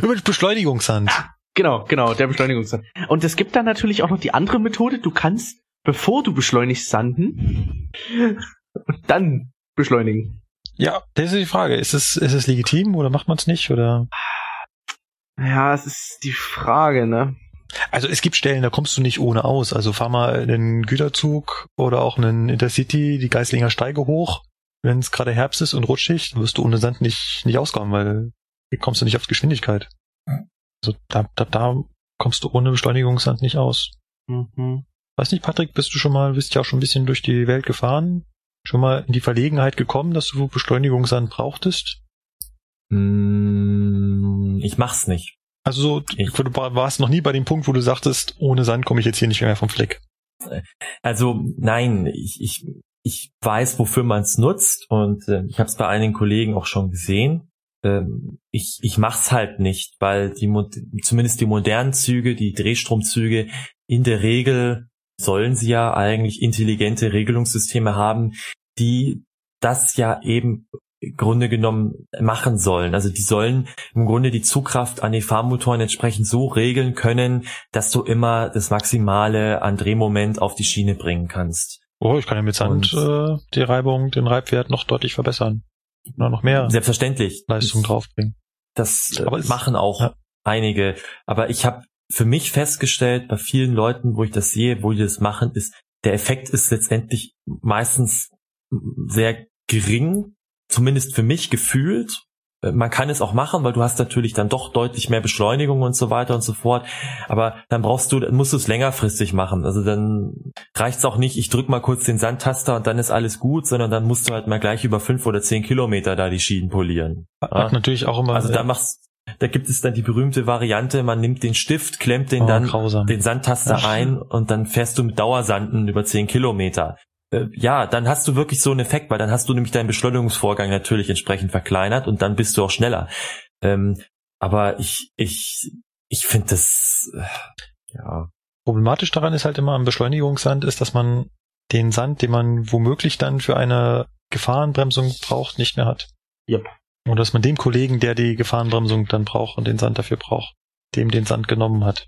Über den Beschleunigungssand. Ja, genau, genau, der Beschleunigungssand. Und es gibt dann natürlich auch noch die andere Methode. Du kannst, bevor du beschleunigst, sanden und dann beschleunigen. Ja, das ist die Frage. Ist es, ist es legitim oder macht man es nicht? Oder? Ja, es ist die Frage, ne? Also es gibt Stellen, da kommst du nicht ohne aus. Also fahr mal einen Güterzug oder auch einen Intercity, die Geislinger Steige hoch wenn es gerade Herbst ist und rutschig, wirst du ohne Sand nicht, nicht auskommen, weil hier kommst du nicht auf Geschwindigkeit. Also da, da, da kommst du ohne Beschleunigungssand nicht aus. Mhm. Weiß nicht, Patrick, bist du schon mal, bist ja auch schon ein bisschen durch die Welt gefahren? Schon mal in die Verlegenheit gekommen, dass du Beschleunigungssand brauchtest? Mm, ich mach's nicht. Also so, ich, du warst noch nie bei dem Punkt, wo du sagtest, ohne Sand komme ich jetzt hier nicht mehr vom Fleck. Also nein, ich, ich ich weiß, wofür man es nutzt und äh, ich habe es bei einigen Kollegen auch schon gesehen. Ähm, ich ich mache es halt nicht, weil die zumindest die modernen Züge, die Drehstromzüge in der Regel sollen sie ja eigentlich intelligente Regelungssysteme haben, die das ja eben im Grunde genommen machen sollen. Also die sollen im Grunde die Zugkraft an die Fahrmotoren entsprechend so regeln können, dass du immer das Maximale an Drehmoment auf die Schiene bringen kannst. Oh, ich kann ja mit Sand äh, die Reibung, den Reibwert noch deutlich verbessern. Noch mehr Selbstverständlich. Leistung draufbringen. Das äh, machen auch ja. einige. Aber ich habe für mich festgestellt, bei vielen Leuten, wo ich das sehe, wo die das machen, ist, der Effekt ist letztendlich meistens sehr gering, zumindest für mich gefühlt. Äh, man kann es auch machen, weil du hast natürlich dann doch deutlich mehr Beschleunigung und so weiter und so fort. Aber dann brauchst du, dann musst du es längerfristig machen. Also dann reicht es auch nicht, ich drück mal kurz den Sandtaster und dann ist alles gut, sondern dann musst du halt mal gleich über fünf oder zehn Kilometer da die Schienen polieren. Hat ja? natürlich auch immer. Also da machst da gibt es dann die berühmte Variante, man nimmt den Stift, klemmt den oh, dann grausam. den Sandtaster Ach. ein und dann fährst du mit Dauersanden über zehn Kilometer äh, ja, dann hast du wirklich so einen Effekt, weil dann hast du nämlich deinen Beschleunigungsvorgang natürlich entsprechend verkleinert und dann bist du auch schneller. Ähm, aber ich, ich, ich finde das, äh, ja. Problematisch daran ist halt immer am Beschleunigungssand ist, dass man den Sand, den man womöglich dann für eine Gefahrenbremsung braucht, nicht mehr hat. Yep. Und dass man dem Kollegen, der die Gefahrenbremsung dann braucht und den Sand dafür braucht, dem den Sand genommen hat.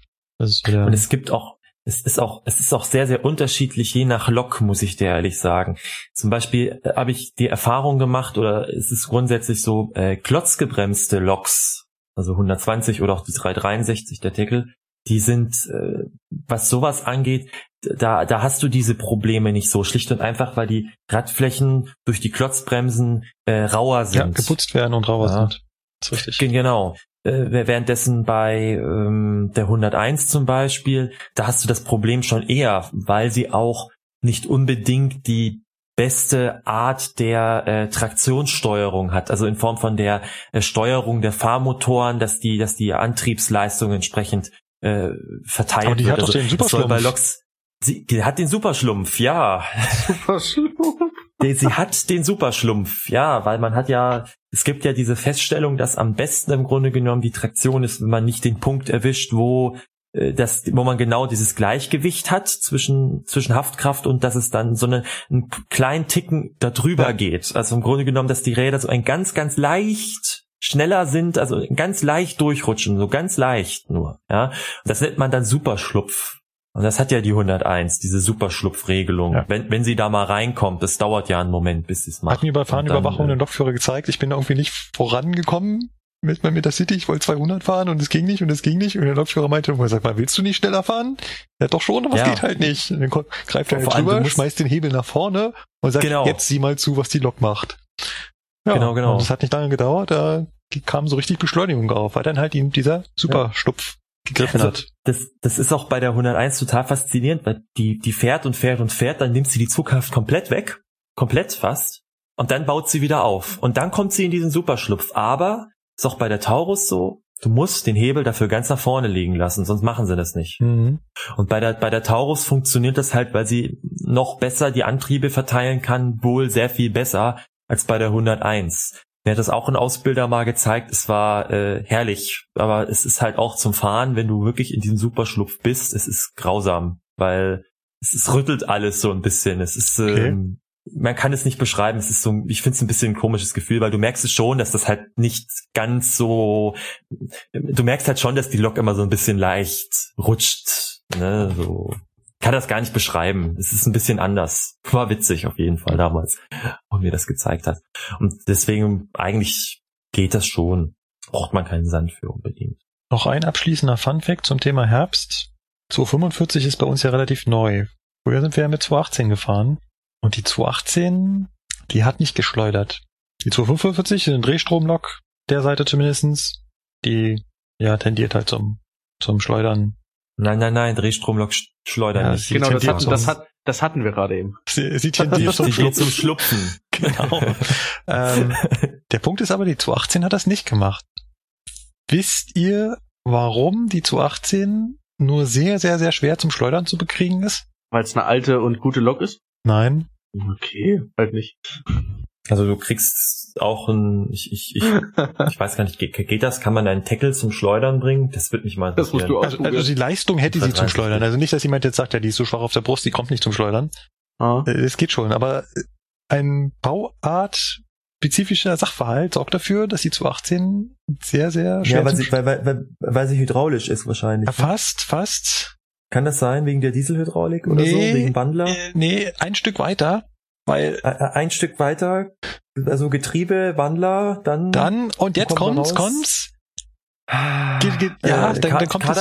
und es gibt auch es ist auch, es ist auch sehr, sehr unterschiedlich, je nach Lok, muss ich dir ehrlich sagen. Zum Beispiel äh, habe ich die Erfahrung gemacht, oder es ist grundsätzlich so, äh, klotzgebremste Loks, also 120 oder auch die 363 der Deckel, die sind, äh, was sowas angeht, da, da hast du diese Probleme nicht so, schlicht und einfach, weil die Radflächen durch die Klotzbremsen äh, rauer sind. Ja, geputzt werden und rauer ja. sind. Das ist richtig. Genau äh, währenddessen bei ähm, der 101 zum Beispiel, da hast du das Problem schon eher, weil sie auch nicht unbedingt die beste Art der äh, Traktionssteuerung hat, also in Form von der äh, Steuerung der Fahrmotoren, dass die, dass die Antriebsleistung entsprechend äh, verteilt Aber die wird. hat doch also, den es soll Superschlumpf. bei Loks, sie, die hat den Superschlumpf, ja. Die- Sie hat den Superschlumpf, ja, weil man hat ja, es gibt ja diese Feststellung, dass am besten im Grunde genommen die Traktion ist, wenn man nicht den Punkt erwischt, wo äh, das, wo man genau dieses Gleichgewicht hat zwischen zwischen Haftkraft und dass es dann so eine, einen kleinen Ticken darüber Ja. geht. Also im Grunde genommen, dass die Räder so ein ganz ganz leicht schneller sind, also ganz leicht durchrutschen, so ganz leicht nur. Ja, das nennt man dann Superschlupf. Und das hat ja die 101, diese Superschlupfregelung. Ja. Wenn, wenn sie da mal reinkommt, das dauert ja einen Moment, bis sie es macht. Hat mir bei Fahnenüberwachung dann, den Lokführer gezeigt, ich bin da irgendwie nicht vorangekommen mit meinem City. Ich wollte 200 fahren und es ging nicht und es ging nicht. Und der Lokführer meinte, und sagt mal, willst du nicht schneller fahren? Ja, doch schon, aber es Ja. geht halt nicht. Und dann greift er halt drüber, schmeißt den Hebel nach vorne und sagt, Genau. jetzt sieh mal zu, was die Lok macht. Ja, Genau, genau. Und es hat nicht lange gedauert, da kam so richtig Beschleunigung auf, weil dann halt ihm dieser Superstupf gegriffen Also, hat. Das, das ist auch bei der 101 total faszinierend, weil die, die fährt und fährt und fährt, dann nimmt sie die Zugkraft komplett weg, komplett fast, und dann baut sie wieder auf. Und dann kommt sie in diesen Superschlupf. Aber, ist auch bei der Taurus so, du musst den Hebel dafür ganz nach vorne liegen lassen, sonst machen sie das nicht. Mhm. Und bei der, bei der Taurus funktioniert das halt, weil sie noch besser die Antriebe verteilen kann, wohl sehr viel besser als bei der 101. Mir hat das auch ein Ausbilder mal gezeigt. Es war äh, herrlich, aber es ist halt auch zum Fahren, wenn du wirklich in diesem Superschlupf bist, es ist grausam, weil es, es rüttelt alles so ein bisschen. Es ist, Okay. ähm, man kann es nicht beschreiben. Es ist so, ich finde es ein bisschen ein komisches Gefühl, weil du merkst es schon, dass das halt nicht ganz so. Du merkst halt schon, dass die Lok immer so ein bisschen leicht rutscht. Ne, so kann das gar nicht beschreiben. Es ist ein bisschen anders. War witzig auf jeden Fall damals, wo mir das gezeigt hat. Und deswegen eigentlich geht das schon. Braucht man keinen Sand für unbedingt. Noch ein abschließender Funfact zum Thema Herbst. 245 ist bei uns ja relativ neu. Früher sind wir ja mit 218 gefahren. Und die 218, die hat nicht geschleudert. Die 245 ist ein Drehstromlok, der Seite zumindestens. Die, ja, tendiert halt zum, zum Schleudern. Nein, nein, nein, Drehstromlok sch- schleudern Ja, nicht. Genau, das zum- das, hat, das hatten wir gerade eben. Sie, sie tendiert zum zum. Schlupfen. Genau. ähm, der Punkt ist aber, die 218 hat das nicht gemacht. Wisst ihr, warum die 218 nur sehr, sehr, sehr schwer zum Schleudern zu bekriegen ist? Weil es eine alte und gute Lok ist? Nein. Okay, halt nicht. Also du kriegst auch ein, ich, ich, ich, ich weiß gar nicht, geht, geht das? Kann man einen Tackle zum Schleudern bringen? Das wird mich mal Das musst interessieren. du Also, also die Leistung hätte sie zum 30. Schleudern. Also nicht, dass jemand jetzt sagt, ja, die ist so schwach auf der Brust, die kommt nicht zum Schleudern. Ah. Äh, Es geht schon, aber ein Bauart spezifischer Sachverhalt sorgt dafür, dass die 218 sehr, sehr schwer Ja, weil sie, weil, weil, weil, weil sie hydraulisch ist wahrscheinlich. Ja, fast, fast. Kann das sein, wegen der Dieselhydraulik oder so, Nee, wegen Wandler? Äh, nee, ein Stück weiter, weil Ein Stück weiter, also Getriebe, Wandler, dann... dann, und jetzt kommt's, kommt's, Ah, ja, äh, dann- dann kommt das-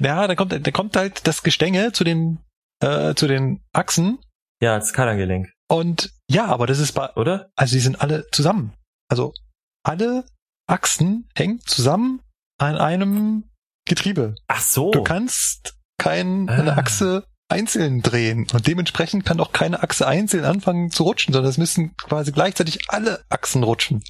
ja, da kommt, da kommt halt das Gestänge zu den, äh, zu den Achsen Ja, das Kardangelenk, und ja, aber das ist bei, oder? also die sind alle zusammen. Also alle Achsen hängen zusammen an einem Getriebe. Ach so. Du kannst keine Ah. Achse einzeln drehen und dementsprechend kann auch keine Achse einzeln anfangen zu rutschen, sondern es müssen quasi gleichzeitig alle Achsen rutschen.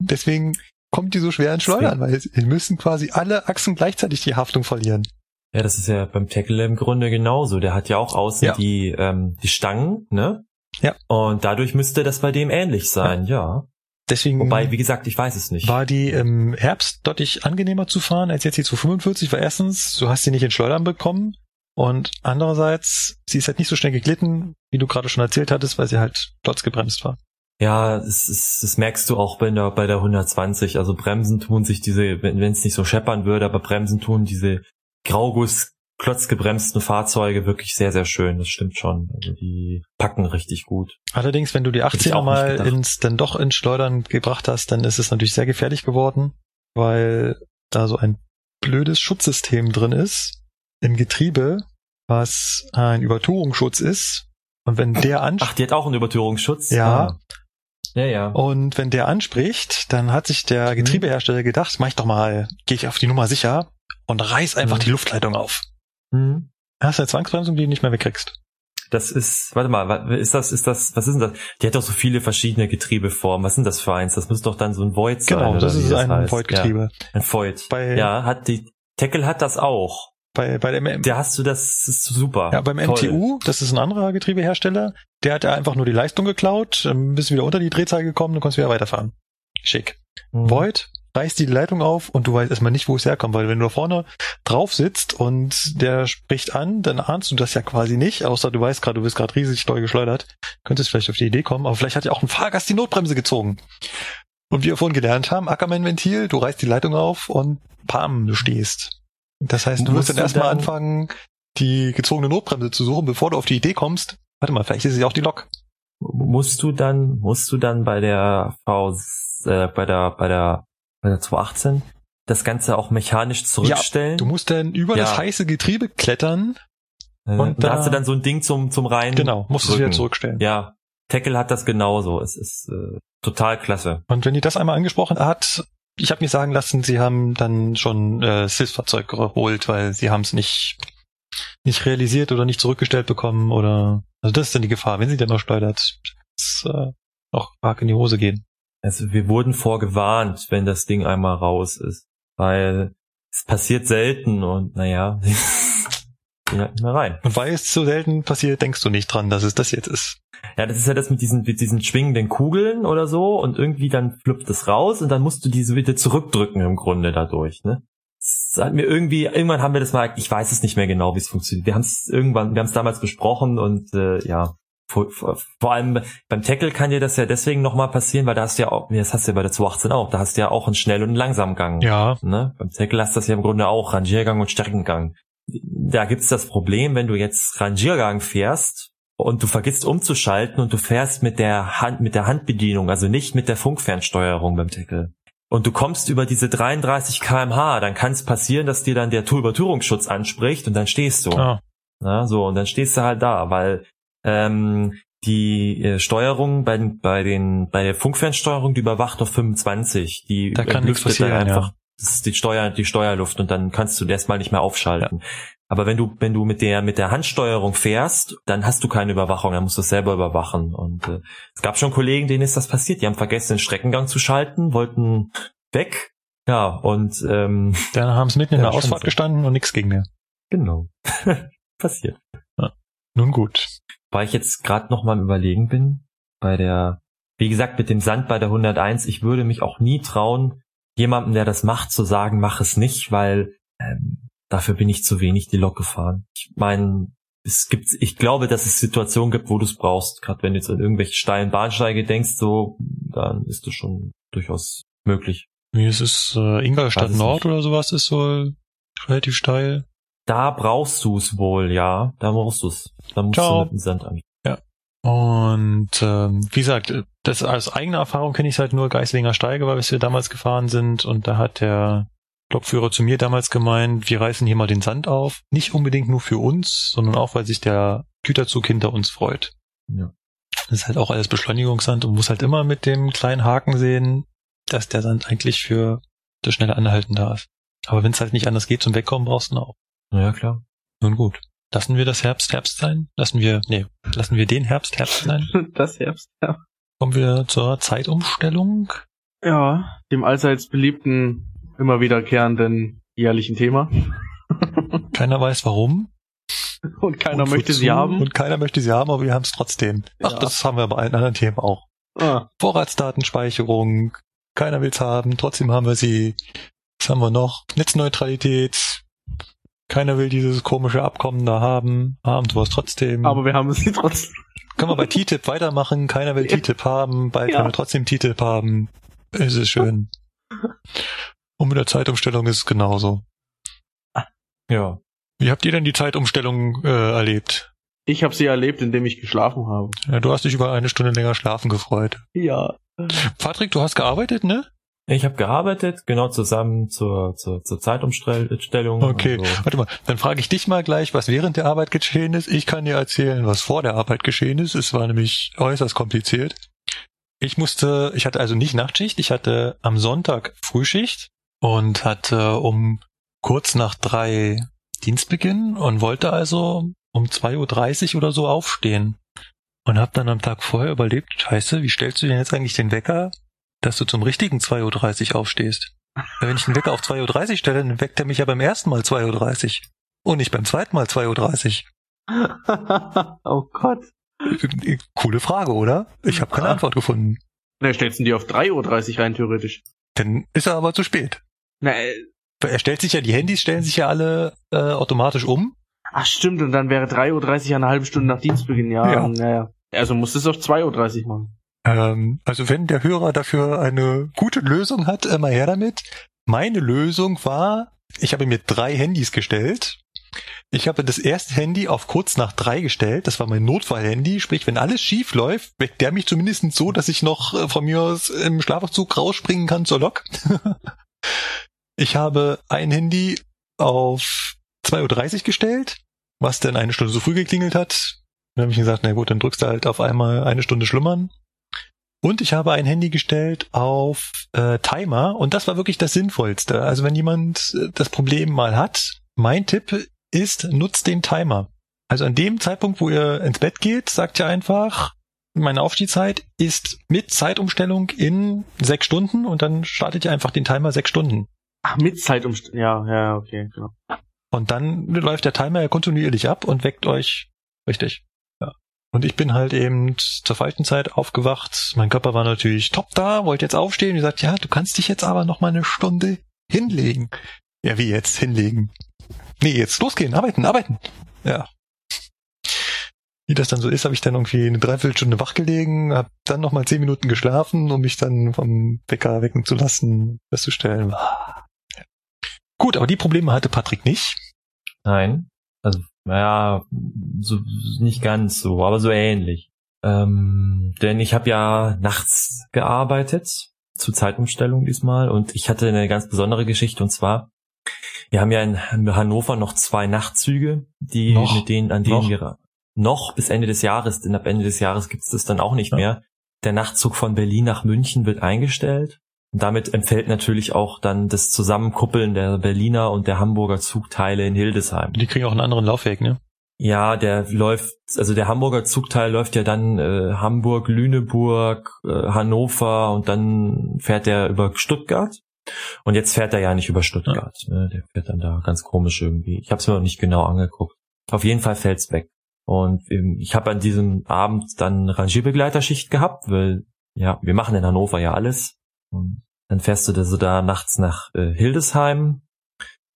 Deswegen kommt die so schwer ins Schleudern, weil es müssen quasi alle Achsen gleichzeitig die Haftung verlieren. Ja, das ist ja beim Tackle im Grunde genauso. Der hat ja auch außen Ja. die, ähm, die Stangen, ne? Ja. Und dadurch müsste das bei dem ähnlich sein, ja. Deswegen Wobei, wie gesagt, ich weiß es nicht. war die im Herbst deutlich angenehmer zu fahren als jetzt die 245, weil erstens, du hast sie nicht in Schleudern bekommen und andererseits, sie ist halt nicht so schnell geglitten, wie du gerade schon erzählt hattest, weil sie halt klotzgebremst war. Ja, das, ist, das merkst du auch bei der, bei der 120. Also Bremsen tun sich diese, wenn es nicht so scheppern würde, aber Bremsen tun diese Grauguss klotzgebremsten Fahrzeuge wirklich sehr, sehr schön. Das stimmt schon. Also die packen richtig gut. Allerdings, wenn du die ich 18er auch nicht mal ins, dann doch ins Schleudern gebracht hast, dann ist es natürlich sehr gefährlich geworden, weil da so ein blödes Schutzsystem drin ist im Getriebe, was ein Übertuchungsschutz ist. Und wenn der an Ach, die hat auch einen Übertürungsschutz? Ja. Ah. Ja, ja. und wenn der anspricht, dann hat sich Mhm. der Getriebehersteller gedacht, mach ich doch mal, gehe ich auf die Nummer sicher und reiß einfach Mhm. die Luftleitung auf. Hm. Das ist eine Zwangsbremsung, die du nicht mehr wegkriegst. Das ist, warte mal, ist das, ist das, was ist denn das? Die hat doch so viele verschiedene Getriebeformen. Was sind das für eins? Das muss doch dann so ein Void sein. Genau, das ist das ein Void-Getriebe. Ja, ein Void. Bei, ja, hat die, Tackle hat das auch. Bei, bei dem, der hast du das, das ist super. Ja, beim Toll. MTU, das ist ein anderer Getriebehersteller, der hat einfach nur die Leistung geklaut, bist wieder unter die Drehzahl gekommen und konntest wieder weiterfahren. Schick. Mhm. Void reißt die Leitung auf und du weißt erstmal nicht, wo es herkommt, weil wenn du da vorne drauf sitzt und der spricht an, dann ahnst du das ja quasi nicht, außer du weißt gerade, du bist gerade riesig doll geschleudert, könntest vielleicht auf die Idee kommen, aber vielleicht hat ja auch ein Fahrgast die Notbremse gezogen. Und wie wir vorhin gelernt haben, Ackermann-Ventil, du reißt die Leitung auf und pam, du stehst. Das heißt, du musst, musst dann erstmal anfangen, die gezogene Notbremse zu suchen, bevor du auf die Idee kommst. Warte mal, vielleicht ist es ja auch die Lok. Musst du dann, musst du dann bei der V, äh, bei der, bei der bei der 218 das Ganze auch mechanisch zurückstellen. Ja, du musst dann über ja. das heiße Getriebe klettern. Äh, und da hast du dann so ein Ding zum, zum rein. Genau, musst du es wieder zurückstellen. Ja. Tackle hat das genauso. Es ist äh, total klasse. Und wenn die das einmal angesprochen hat, ich habe mir sagen lassen, sie haben dann schon äh, SIS-Fahrzeug geholt, weil sie haben es nicht nicht realisiert oder nicht zurückgestellt bekommen oder also das ist dann die Gefahr, wenn sie dann noch steuert, es äh, noch arg in die Hose gehen. Also wir wurden vorgewarnt, wenn das Ding einmal raus ist, weil es passiert selten und naja, gehen halt nicht mehr rein. Und weil es so selten passiert, denkst du nicht dran, dass es das jetzt ist. Ja, das ist ja das mit diesen, mit diesen schwingenden Kugeln oder so und irgendwie dann fluppt es raus und dann musst du diese wieder zurückdrücken im Grunde dadurch, ne? Das hat mir irgendwie, irgendwann haben wir das mal, ich weiß es nicht mehr genau, wie es funktioniert. Wir haben es irgendwann, wir haben es damals besprochen und äh, ja, vor, vor, vor allem beim Tackle kann dir das ja deswegen nochmal passieren, weil da hast du ja auch, das hast du ja bei der 218 auch, da hast du ja auch einen Schnell- und einen Langsamgang. Ja. Ne? Beim Tackle hast du das ja im Grunde auch, Rangiergang und Streckengang. Da gibt's das Problem, wenn du jetzt Rangiergang fährst und du vergisst umzuschalten und du fährst mit der Hand, mit der Handbedienung, also nicht mit der Funkfernsteuerung beim Tackle. Und du kommst über diese 33 kmh, dann kann es passieren, dass dir dann der Übertürungsschutz anspricht und dann stehst du. Ah. Ja, so, und dann stehst du halt da, weil ähm, die äh, Steuerung bei, bei den bei der Funkfernsteuerung, die überwacht auf 25. Die da kann nichts passieren, einfach. Ja. Das ist die Steuer, die Steuerluft und dann kannst du erstmal nicht mehr aufschalten. Ja. Aber wenn du, wenn du mit der, mit der Handsteuerung fährst, dann hast du keine Überwachung, dann musst du es selber überwachen. Und äh, es gab schon Kollegen, denen ist das passiert. Die haben vergessen, den Streckengang zu schalten, wollten weg. Ja, und ähm, dann haben es mitten in der Ausfahrt so. gestanden und nichts ging mehr. Genau. passiert. Ja. Nun gut weil ich jetzt gerade noch mal im Überlegen bin, bei der, wie gesagt, mit dem Sand bei der 101, ich würde mich auch nie trauen, jemandem, der das macht, zu sagen, mach es nicht, weil ähm, dafür bin ich zu wenig die Lok gefahren. Ich meine, es gibt, ich glaube, dass es Situationen gibt, wo du es brauchst. Gerade wenn du jetzt an irgendwelche steilen Bahnsteige denkst, so, dann ist das schon durchaus möglich. Wie ist es, äh, Ingolstadt Nord nicht. oder sowas ist so relativ steil? Da brauchst du es wohl, ja. Da brauchst du es. Da musst Ciao. du mit dem Sand an. Ja. Und ähm, wie gesagt, das als eigene Erfahrung kenne ich halt nur Geislinger Steige, weil wir damals gefahren sind und da hat der Lokführer zu mir damals gemeint, wir reißen hier mal den Sand auf. Nicht unbedingt nur für uns, sondern auch, weil sich der Güterzug hinter uns freut. Ja. Das ist halt auch alles Beschleunigungssand und muss halt immer mit dem kleinen Haken sehen, dass der Sand eigentlich für das schnelle Anhalten da ist. Aber wenn es halt nicht anders geht zum Wegkommen, brauchst du ihn auch. Ja, klar. Nun gut. Lassen wir das Herbst Herbst sein? Lassen wir, nee, lassen wir den Herbst Herbst sein? das Herbst, ja. Kommen wir zur Zeitumstellung. Ja, dem allseits beliebten, immer wiederkehrenden jährlichen Thema. keiner weiß warum. Und keiner und möchte sie haben. Und keiner möchte sie haben, aber wir haben es trotzdem. Ach, ja. das haben wir bei allen anderen Themen auch. Ah. Vorratsdatenspeicherung, keiner will's haben, trotzdem haben wir sie. Was haben wir noch? Netzneutralität, keiner will dieses komische Abkommen da haben. Haben du was trotzdem. Aber wir haben sie trotzdem. Können wir bei TTIP weitermachen? Keiner will ja. TTIP haben. Bald ja. können wir trotzdem TTIP haben. Es ist schön. Und mit der Zeitumstellung ist es genauso. Ja. Wie habt ihr denn die Zeitumstellung äh, erlebt? Ich habe sie erlebt, indem ich geschlafen habe. Ja, du hast dich über eine Stunde länger schlafen gefreut. Ja. Patrick, du hast gearbeitet, ne? Ich habe gearbeitet, genau zusammen zur, zur, zur Zeitumstellung. Okay, also. warte mal, dann frage ich dich mal gleich, was während der Arbeit geschehen ist. Ich kann dir erzählen, was vor der Arbeit geschehen ist. Es war nämlich äußerst kompliziert. Ich musste, ich hatte also nicht Nachtschicht, ich hatte am Sonntag Frühschicht und hatte um kurz nach drei Dienstbeginn und wollte also um 2.30 Uhr oder so aufstehen. Und hab dann am Tag vorher überlebt, scheiße, wie stellst du denn jetzt eigentlich den Wecker, dass du zum richtigen 2.30 Uhr aufstehst? Wenn ich den Wecker auf 2.30 Uhr stelle, dann weckt er mich ja beim ersten Mal 2.30 Uhr. Und nicht beim zweiten Mal 2.30 Uhr. oh Gott. Coole Frage, oder? Ich habe keine Antwort gefunden. Na, stellst du die auf 3.30 Uhr rein, theoretisch. Dann ist er aber zu spät. Na, äh, er stellt sich ja, die Handys stellen sich ja alle äh, automatisch um. Ach stimmt, und dann wäre 3.30 Uhr eine halbe Stunde nach Dienstbeginn, ja. Ja. Naja. Also musst du es auf 2.30 Uhr machen. Ähm, also wenn der Hörer dafür eine gute Lösung hat, immer her damit. Meine Lösung war, ich habe mir drei Handys gestellt. Ich habe das erste Handy auf kurz nach drei gestellt. Das war mein Notfallhandy. Sprich, wenn alles schief läuft, weckt der mich zumindest so, dass ich noch äh, von mir aus im Schlafanzug rausspringen kann zur Lok. ich habe ein Handy auf 2.30 Uhr gestellt, was dann eine Stunde so früh geklingelt hat. Dann habe ich gesagt, na gut, dann drückst du halt auf einmal eine Stunde schlummern. Und ich habe ein Handy gestellt auf äh, Timer und das war wirklich das Sinnvollste. Also wenn jemand äh, das Problem mal hat, mein Tipp ist, nutzt den Timer. Also an dem Zeitpunkt, wo ihr ins Bett geht, sagt ihr einfach, meine Aufstehzeit ist mit Zeitumstellung in sechs Stunden und dann startet ihr einfach den Timer sechs Stunden. Ach, mit Zeitumstellung. Ja, ja, okay, genau. Und dann läuft der Timer ja kontinuierlich ab und weckt euch richtig. Ja. Und ich bin halt eben zur falschen Zeit aufgewacht. Mein Körper war natürlich top da, wollte jetzt aufstehen und gesagt, ja, du kannst dich jetzt aber noch mal eine Stunde hinlegen. Ja, wie jetzt hinlegen? Nee, jetzt losgehen, arbeiten, arbeiten. Ja. Wie das dann so ist, habe ich dann irgendwie eine Dreiviertelstunde wach gelegen, habe dann noch mal zehn Minuten geschlafen, um mich dann vom Wecker wecken zu lassen, festzustellen. Gut, aber die Probleme hatte Patrick nicht. Nein. Also, naja, so, nicht ganz so, aber so ähnlich. Ähm, denn ich habe ja nachts gearbeitet, zur Zeitumstellung diesmal, und ich hatte eine ganz besondere Geschichte, und zwar, wir haben ja in Hannover noch zwei Nachtzüge, die Noch? mit denen, an denen Noch? wir noch bis Ende des Jahres, denn ab Ende des Jahres gibt es das dann auch nicht Ja. mehr. Der Nachtzug von Berlin nach München wird eingestellt. Und damit entfällt natürlich auch dann das Zusammenkuppeln der Berliner und der Hamburger Zugteile in Hildesheim. Die kriegen auch einen anderen Laufweg, ne? Ja, der läuft, also der Hamburger Zugteil läuft ja dann äh, Hamburg, Lüneburg, äh, Hannover und dann fährt er über Stuttgart. Und jetzt fährt er ja nicht über Stuttgart. Ne? Der fährt dann da ganz komisch irgendwie. Ich habe es mir noch nicht genau angeguckt. Auf jeden Fall fällt's weg. Und ähm, ich habe an diesem Abend dann Rangierbegleiterschicht gehabt, weil ja, wir machen in Hannover ja alles. Und dann fährst du da so da nachts nach äh, Hildesheim.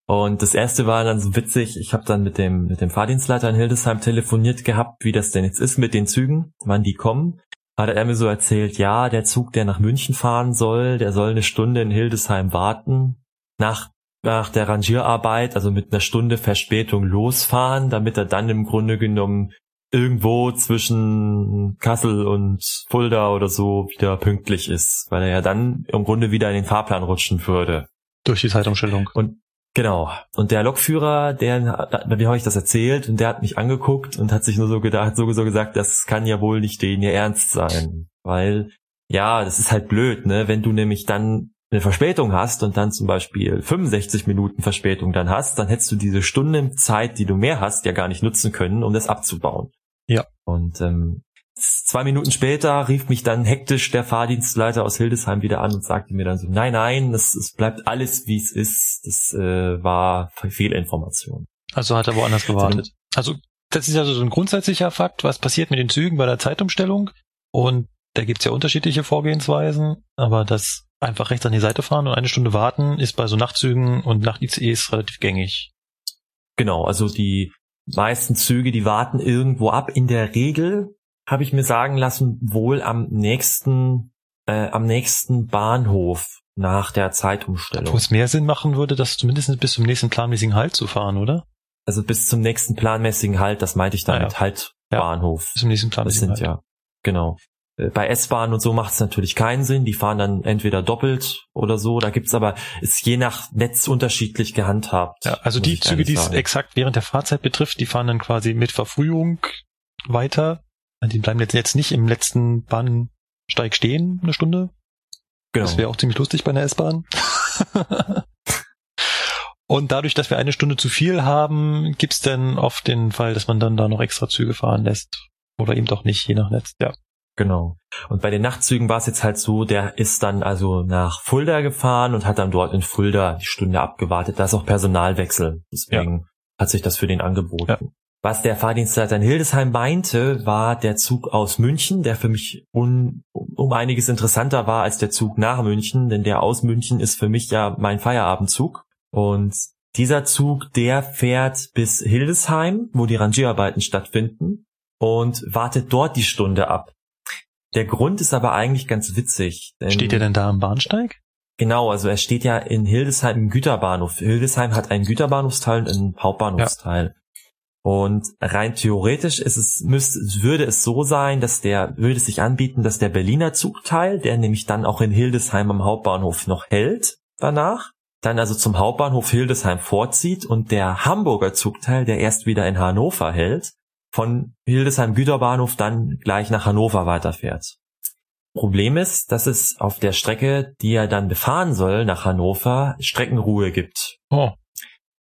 Und das erste war dann so witzig, ich habe dann mit dem, mit dem Fahrdienstleiter in Hildesheim telefoniert gehabt, wie das denn jetzt ist mit den Zügen, wann die kommen. Hat er mir so erzählt, ja, der Zug, der nach München fahren soll, der soll eine Stunde in Hildesheim warten. Nach, nach der Rangierarbeit, also mit einer Stunde Verspätung losfahren, damit er dann im Grunde genommen irgendwo zwischen Kassel und Fulda oder so wieder pünktlich ist, weil er ja dann im Grunde wieder in den Fahrplan rutschen würde. Durch die Zeitumstellung. Und genau. Und der Lokführer, der, wie habe ich das erzählt? Und der hat mich angeguckt und hat sich nur so gedacht, so, so gesagt, das kann ja wohl nicht den ihr Ernst sein. Weil, ja, das ist halt blöd, ne? Wenn du nämlich dann eine Verspätung hast und dann zum Beispiel 65 Minuten Verspätung dann hast, dann hättest du diese Stunde Zeit, die du mehr hast, ja gar nicht nutzen können, um das abzubauen. Ja. Und ähm, zwei Minuten später rief mich dann hektisch der Fahrdienstleiter aus Hildesheim wieder an und sagte mir dann so, nein, nein, es, es bleibt alles, wie es ist. Das äh, war Fehlinformation. Also hat er woanders gewartet. Also das ist ja so ein grundsätzlicher Fakt, was passiert mit den Zügen bei der Zeitumstellung. Und da gibt's ja unterschiedliche Vorgehensweisen, aber das einfach rechts an die Seite fahren und eine Stunde warten ist bei so Nachtzügen und Nacht-ICEs relativ gängig. Genau, also die meisten Züge, die warten irgendwo ab. In der Regel habe ich mir sagen lassen, wohl am nächsten, äh, am nächsten Bahnhof nach der Zeitumstellung. Wo es mehr Sinn machen würde, das zumindest bis zum nächsten planmäßigen Halt zu fahren, oder? Also bis zum nächsten planmäßigen Halt, das meinte ich damit, Ah, ja. halt Ja. Bahnhof. Bis zum nächsten Das planmäßigen sind Halt. ja, genau. Äh, Bei S-Bahnen und so macht es natürlich keinen Sinn. Die fahren dann entweder doppelt oder so. Da gibt's aber, ist je nach Netz unterschiedlich gehandhabt. Ja, also die Züge, die es exakt während der Fahrzeit betrifft, die fahren dann quasi mit Verfrühung weiter. Die bleiben jetzt, jetzt nicht im letzten Bahnsteig stehen, eine Stunde. genau. Das wäre auch ziemlich lustig bei einer S-Bahn. Und dadurch, dass wir eine Stunde zu viel haben, gibt's dann oft den Fall, dass man dann da noch extra Züge fahren lässt. Oder eben doch nicht, je nach Netz. Ja. Genau. Und bei den Nachtzügen war es jetzt halt so, der ist dann also nach Fulda gefahren und hat dann dort in Fulda die Stunde abgewartet. Da ist auch Personalwechsel. Deswegen ja. hat sich das für den angeboten. Ja. Was der Fahrdienstleiter in Hildesheim meinte, war der Zug aus München, der für mich un, um einiges interessanter war als der Zug nach München, denn der aus München ist für mich ja mein Feierabendzug. Und dieser Zug, der fährt bis Hildesheim, wo die Rangierarbeiten stattfinden und wartet dort die Stunde ab. Der Grund ist aber eigentlich ganz witzig. Steht er denn da am Bahnsteig? Genau, also er steht ja in Hildesheim im Güterbahnhof. Hildesheim hat einen Güterbahnhofsteil und einen Hauptbahnhofsteil. Ja. Und rein theoretisch ist es, müsste, würde es so sein, dass der, würde es sich anbieten, dass der Berliner Zugteil, der nämlich dann auch in Hildesheim am Hauptbahnhof noch hält, danach, dann also zum Hauptbahnhof Hildesheim vorzieht und der Hamburger Zugteil, der erst wieder in Hannover hält, von Hildesheim Güterbahnhof dann gleich nach Hannover weiterfährt. Problem ist, dass es auf der Strecke, die er dann befahren soll, nach Hannover, Streckenruhe gibt. Oh.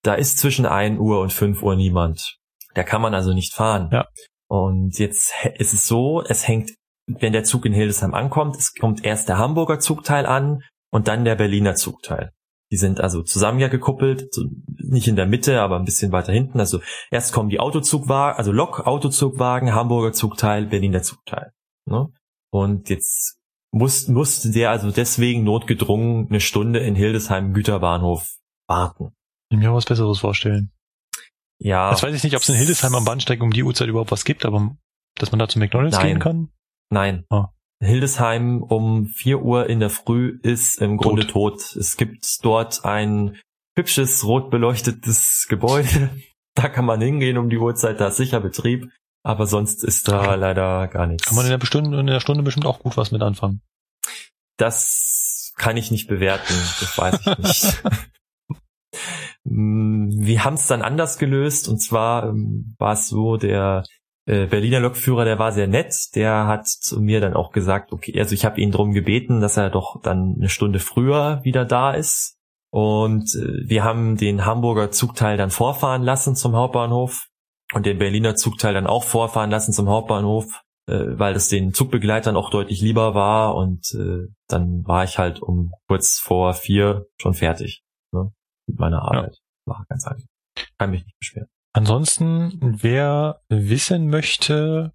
Da ist zwischen 1 Uhr und 5 Uhr niemand. Da kann man also nicht fahren. Ja. Und jetzt ist es so, es hängt, wenn der Zug in Hildesheim ankommt, es kommt erst der Hamburger Zugteil an und dann der Berliner Zugteil. Die sind also zusammen ja gekuppelt, so nicht in der Mitte, aber ein bisschen weiter hinten. Also erst kommen die Autozugwagen, also Lok, Autozugwagen, Hamburger Zugteil, Berliner Zugteil. Ne? Und jetzt muss, musste der also deswegen notgedrungen eine Stunde in Hildesheim Güterbahnhof warten. Ich mir was Besseres vorstellen. Ja. Das weiß ich nicht, ob es in Hildesheim am Bahnsteig um die Uhrzeit überhaupt was gibt, aber dass man da zu McDonalds Nein. gehen kann? Nein. Ah. Hildesheim um vier Uhr in der Früh ist im Grunde tot. tot. Es gibt dort ein hübsches, rot beleuchtetes Gebäude. Da kann man hingehen um die Uhrzeit, da ist sicher Betrieb. Aber sonst ist da okay. leider gar nichts. Kann man in der, Stunde, in der Stunde bestimmt auch gut was mit anfangen. Das kann ich nicht bewerten. Das weiß ich nicht. Mm, wir haben es dann anders gelöst. Und zwar ähm, war es so, der äh, Berliner Lokführer, der war sehr nett, der hat zu mir dann auch gesagt, okay, also ich habe ihn darum gebeten, dass er doch dann eine Stunde früher wieder da ist. Und äh, wir haben den Hamburger Zugteil dann vorfahren lassen zum Hauptbahnhof und den Berliner Zugteil dann auch vorfahren lassen zum Hauptbahnhof, äh, weil das den Zugbegleitern auch deutlich lieber war. Und äh, dann war ich halt um kurz vor vier schon fertig ne, mit meiner Arbeit. Ja. War ganz einfach. Kann mich nicht beschweren. Ansonsten, wer wissen möchte,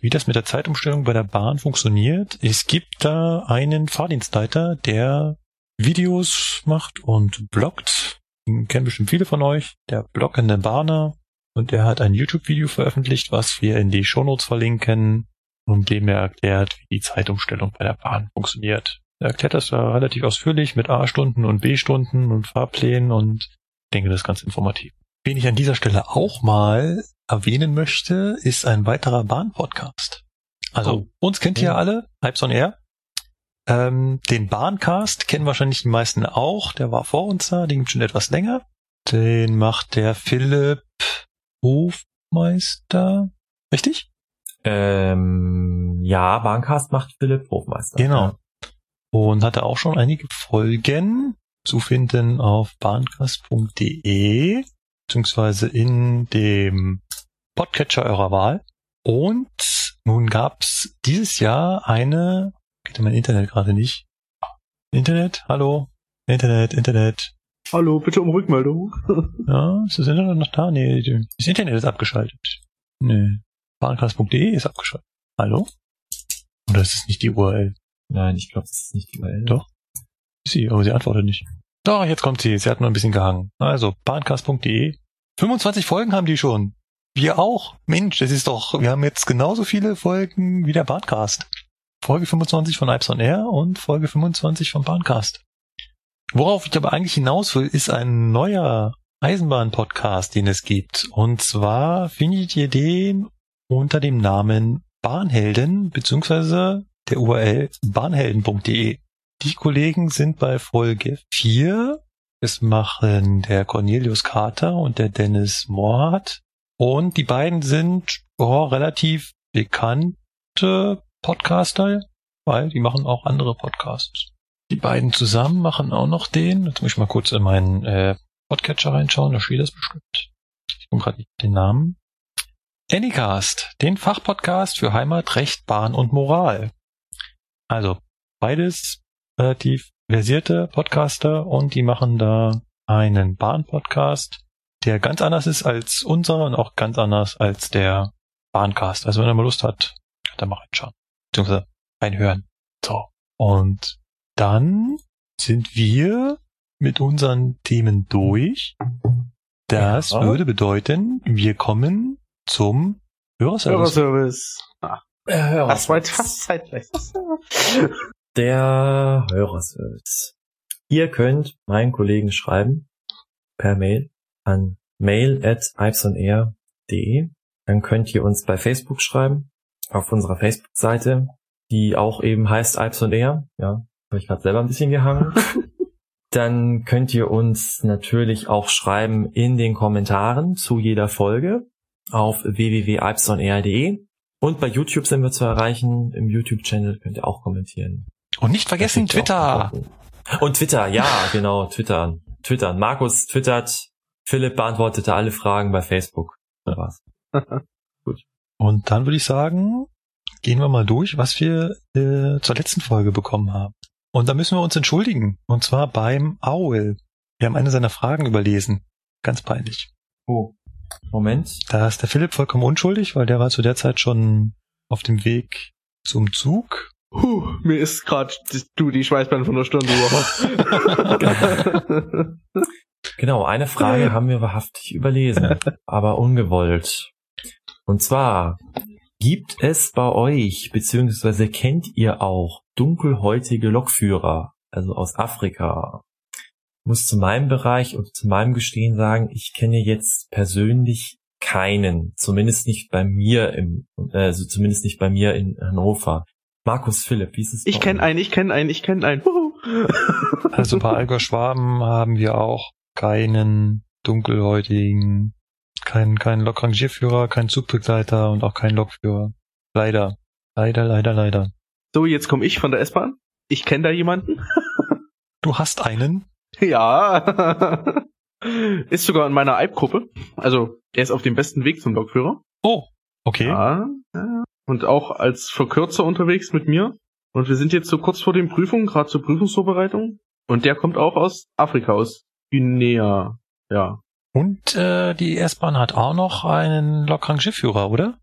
wie das mit der Zeitumstellung bei der Bahn funktioniert, es gibt da einen Fahrdienstleiter, der Videos macht und bloggt. Den kennen bestimmt viele von euch. Der bloggende Bahner. Und der hat ein YouTube-Video veröffentlicht, was wir in die Shownotes verlinken, und dem er erklärt, wie die Zeitumstellung bei der Bahn funktioniert. Er erklärt das da relativ ausführlich mit A-Stunden und B-Stunden und Fahrplänen und ich denke, das ist ganz informativ. Wen ich an dieser Stelle auch mal erwähnen möchte, ist ein weiterer Bahn-Podcast. Also oh. uns kennt ihr ja alle, Hypes on Air. Ähm, den Bahncast kennen wahrscheinlich die meisten auch. Der war vor uns da, den gibt schon etwas länger. Den macht der Philipp Hofmeister. Richtig? Ähm, ja, Bahncast macht Philipp Hofmeister. Genau. Ja. Und hatte auch schon einige Folgen zu finden auf bahncast.de beziehungsweise in dem Podcatcher eurer Wahl. Und nun gab's dieses Jahr eine, geht mein Internet gerade nicht. Internet, hallo? Internet, Internet. Hallo, bitte um Rückmeldung. ja, ist das Internet noch da? Nee, das Internet ist abgeschaltet. Nee. Bahncast.de ist abgeschaltet. Hallo? Oder ist es nicht die URL? Nein, ich glaube, es ist nicht die URL. Doch. Sie, aber sie antwortet nicht. Doch, jetzt kommt sie. Sie hat nur ein bisschen gehangen. Also, bahncast.de. 25 Folgen haben die schon. Wir auch. Mensch, das ist doch, wir haben jetzt genauso viele Folgen wie der Bahncast. Folge 25 von Ipes on Air und Folge 25 von Bahncast. Worauf ich aber eigentlich hinaus will, ist ein neuer Eisenbahn-Podcast, den es gibt. Und zwar findet ihr den unter dem Namen Bahnhelden beziehungsweise der URL bahnhelden.de. Die Kollegen sind bei Folge 4. Es machen der Cornelius Carter und der Dennis Mohrhardt. Und die beiden sind oh, relativ bekannte Podcaster, weil die machen auch andere Podcasts. Die beiden zusammen machen auch noch den. Jetzt muss ich mal kurz in meinen äh, Podcatcher reinschauen, da steht das bestimmt. Ich komme gerade den Namen. Anycast, den Fachpodcast für Heimat, Recht, Bahn und Moral. Also beides relativ versierte Podcaster und die machen da einen Bahn-Podcast, der ganz anders ist als unser und auch ganz anders als der Bahncast. Also wenn er mal Lust hat, kann er mal reinschauen. Beziehungsweise reinhören. So. Und dann sind wir mit unseren Themen durch. Das ja. würde bedeuten, wir kommen zum Hörerservice. Hörerservice. Ah. Ja, das war fast zeitgleich. Der Hörerservice. Ihr könnt meinen Kollegen schreiben per Mail an mail at ipesonair.de. Dann könnt ihr uns bei Facebook schreiben, auf unserer Facebook-Seite, die auch eben heißt Ipes Air. Ja, habe ich gerade selber ein bisschen gehangen. Dann könnt ihr uns natürlich auch schreiben in den Kommentaren zu jeder Folge auf www.alpsonair.de und bei YouTube sind wir zu erreichen. Im YouTube-Channel könnt ihr auch kommentieren. Und nicht vergessen Twitter. Und Twitter, ja, genau, Twitter. Twitter. Markus twittert, Philipp beantwortete alle Fragen bei Facebook. War's. Gut. Und dann würde ich sagen, gehen wir mal durch, was wir äh, zur letzten Folge bekommen haben. Und da müssen wir uns entschuldigen. Und zwar beim Owl. Wir haben eine seiner Fragen überlesen. Ganz peinlich. Oh. Moment. Da ist der Philipp vollkommen unschuldig, weil der war zu der Zeit schon auf dem Weg zum Zug. Huh, mir ist gerade du die Schweißbahn von der Stunde Genau, eine Frage haben wir wahrhaftig überlesen, aber ungewollt. Und zwar, gibt es bei euch, beziehungsweise kennt ihr auch dunkelhäutige Lokführer, also aus Afrika? muss zu meinem Bereich und zu meinem Gestehen sagen, ich kenne jetzt persönlich keinen, zumindest nicht bei mir im, also zumindest nicht bei mir in Hannover. Markus Philipp, wie ist es? Ich kenne einen, ich kenne einen, ich kenne einen. also bei Alger Schwaben haben wir auch keinen dunkelhäutigen, keinen, keinen Lokrangierführer, keinen Zugbegleiter und auch keinen Lokführer. Leider. Leider, leider, leider. So, jetzt komme ich von der S-Bahn. Ich kenne da jemanden. du hast einen? Ja. ist sogar in meiner Alp-Gruppe. Also, er ist auf dem besten Weg zum Lokführer. Oh, okay. Ja, und auch als Verkürzer unterwegs mit mir. Und wir sind jetzt so kurz vor den Prüfungen, gerade zur Prüfungsvorbereitung. Und der kommt auch aus Afrika, aus Guinea. Ja. Und äh, die S-Bahn hat auch noch einen Lokrang-Schiffführer, oder?